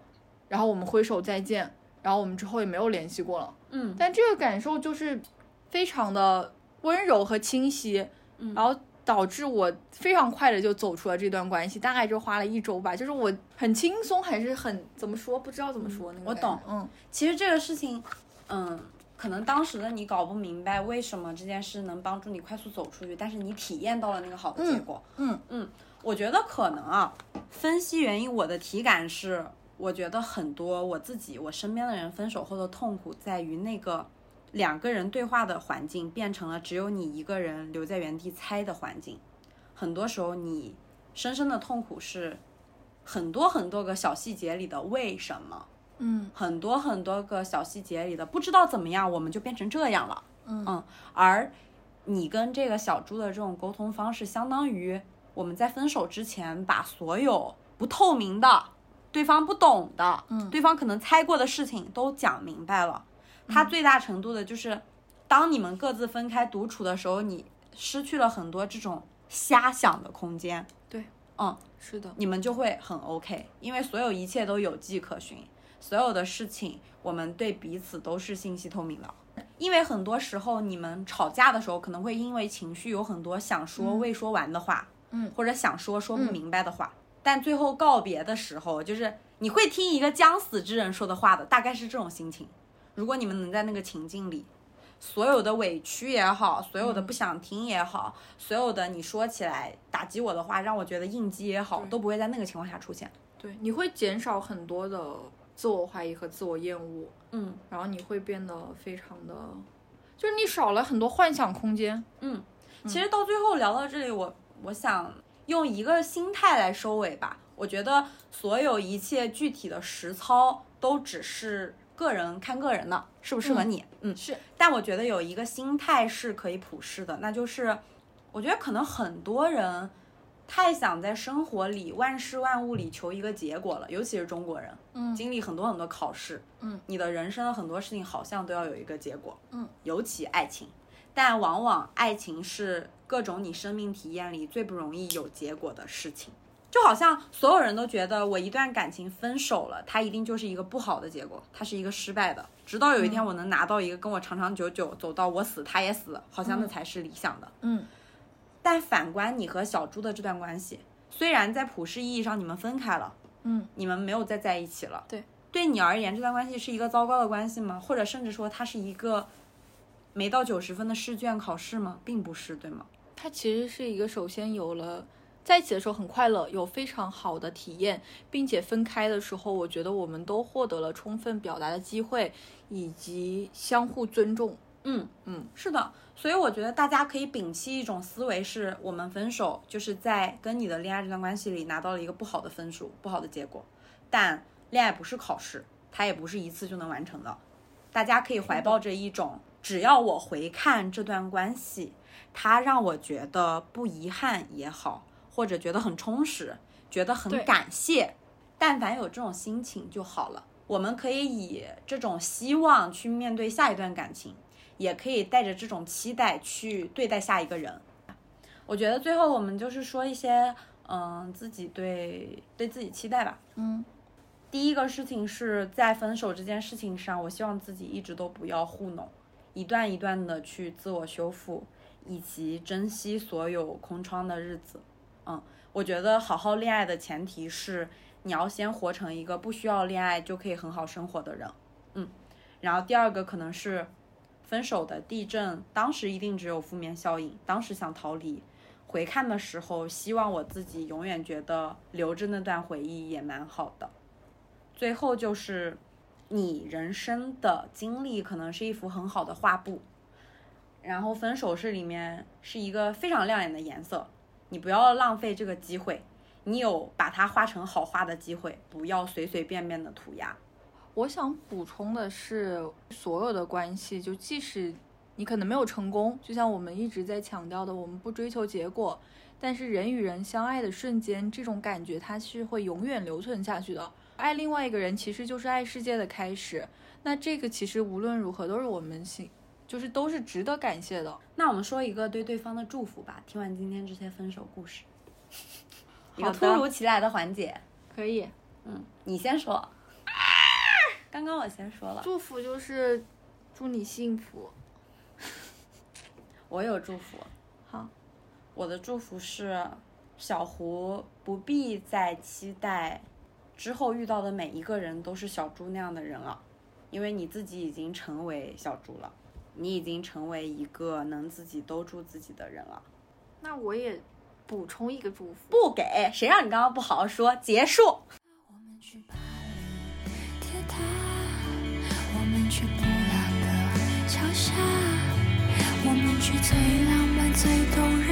然后我们挥手再见。然后我们之后也没有联系过了。嗯但这个感受就是非常的温柔和清晰，嗯然后导致我非常快的就走出了这段关系，大概就花了一周吧，就是我很轻松，还是很怎么说，不知道怎么说那个我懂嗯其实这个事情，嗯，可能当时的你搞不明白为什么这件事能帮助你快速走出去，但是你体验到了那个好的结果。嗯嗯，我觉得可能啊，分析原因，我的体感是，我觉得很多我自己、我身边的人分手后的痛苦在于那个两个人对话的环境变成了只有你一个人留在原地猜的环境。很多时候，你深深的痛苦是很多很多个小细节里的为什么。嗯很多很多个小细节里的不知道怎么样，我们就变成这样了。嗯而你跟这个小猪的这种沟通方式，相当于我们在分手之前把所有不透明的、对方不懂的、嗯对方可能猜过的事情都讲明白了。它最大程度的就是，当你们各自分开独处的时候，你失去了很多这种瞎想的空间。对，嗯，是的，你们就会很 OK，因为所有一切都有迹可循，所有的事情我们对彼此都是信息透明的。因为很多时候你们吵架的时候，可能会因为情绪有很多想说未说完的话，嗯。或者想说说不明白的话，但最后告别的时候，就是你会听一个将死之人说的话的，大概是这种心情。如果你们能在那个情境里，所有的委屈也好，所有的不想听也好，所有的你说起来打击我的话，让我觉得应激也好，都不会在那个情况下出现。对，你会减少很多的自我怀疑和自我厌恶，嗯。然后你会变得非常的，就是你少了很多幻想空间。嗯，其实到最后聊到这里，我我想用一个心态来收尾吧。我觉得所有一切具体的实操都只是个人看个人的，适不适合你。嗯，是。但我觉得有一个心态是可以普世的，那就是我觉得可能很多人太想在生活里万事万物里求一个结果了，尤其是中国人，嗯经历很多很多考试，嗯，你的人生的很多事情好像都要有一个结果，嗯，尤其爱情，但往往爱情是各种你生命体验里最不容易有结果的事情。就好像所有人都觉得我一段感情分手了，它一定就是一个不好的结果，它是一个失败的。直到有一天我能拿到一个跟我长长久久走到我死他也死，好像那才是理想的。嗯但反观你和小猪的这段关系，虽然在普世意义上你们分开了，嗯，你们没有再在一起了，对，对你而言这段关系是一个糟糕的关系吗？或者甚至说它是一个没到九十分的试卷考试吗？并不是，对吗？它其实是一个首先有了在一起的时候很快乐，有非常好的体验，并且分开的时候，我觉得我们都获得了充分表达的机会，以及相互尊重。嗯嗯，是的，所以我觉得大家可以摒弃一种思维，是我们分手就是在跟你的恋爱这段关系里拿到了一个不好的分数、不好的结果。但恋爱不是考试，它也不是一次就能完成的。大家可以怀抱着一种，只要我回看这段关系，它让我觉得不遗憾也好，或者觉得很充实，觉得很感谢，但凡有这种心情就好了。我们可以以这种希望去面对下一段感情。也可以带着这种期待去对待下一个人。我觉得最后我们就是说一些，嗯，自己对对自己期待吧。嗯，第一个事情是在分手这件事情上，我希望自己一直都不要糊弄，一段一段的去自我修复，以及珍惜所有空窗的日子。嗯，我觉得好好恋爱的前提是你要先活成一个不需要恋爱就可以很好生活的人。嗯，然后第二个可能是。分手的地震，当时一定只有负面效应，当时想逃离。回看的时候，希望我自己永远觉得留着那段回忆也蛮好的。最后就是，你人生的经历可能是一幅很好的画布，然后分手是里面是一个非常亮眼的颜色，你不要浪费这个机会，你有把它画成好画的机会，不要随随便便的涂鸦。我想补充的是，所有的关系，就即使你可能没有成功，就像我们一直在强调的，我们不追求结果，但是人与人相爱的瞬间，这种感觉它是会永远留存下去的。爱另外一个人，其实就是爱世界的开始。那这个其实无论如何都是我们心，就是都是值得感谢的。那我们说一个对对方的祝福吧。听完今天这些分手故事，一个突如其来的环节，可以，嗯，你先说。刚刚我先说了，祝福就是祝你幸福。我有祝福。好，我的祝福是，小胡不必再期待之后遇到的每一个人都是小猪那样的人了，因为你自己已经成为小猪了，你已经成为一个能自己兜住自己的人了。那我也补充一个祝福，不给，谁让你刚刚不好好说？结束。我们去巴黎铁塔，我们去布拉格桥下，我们去最浪漫、最动人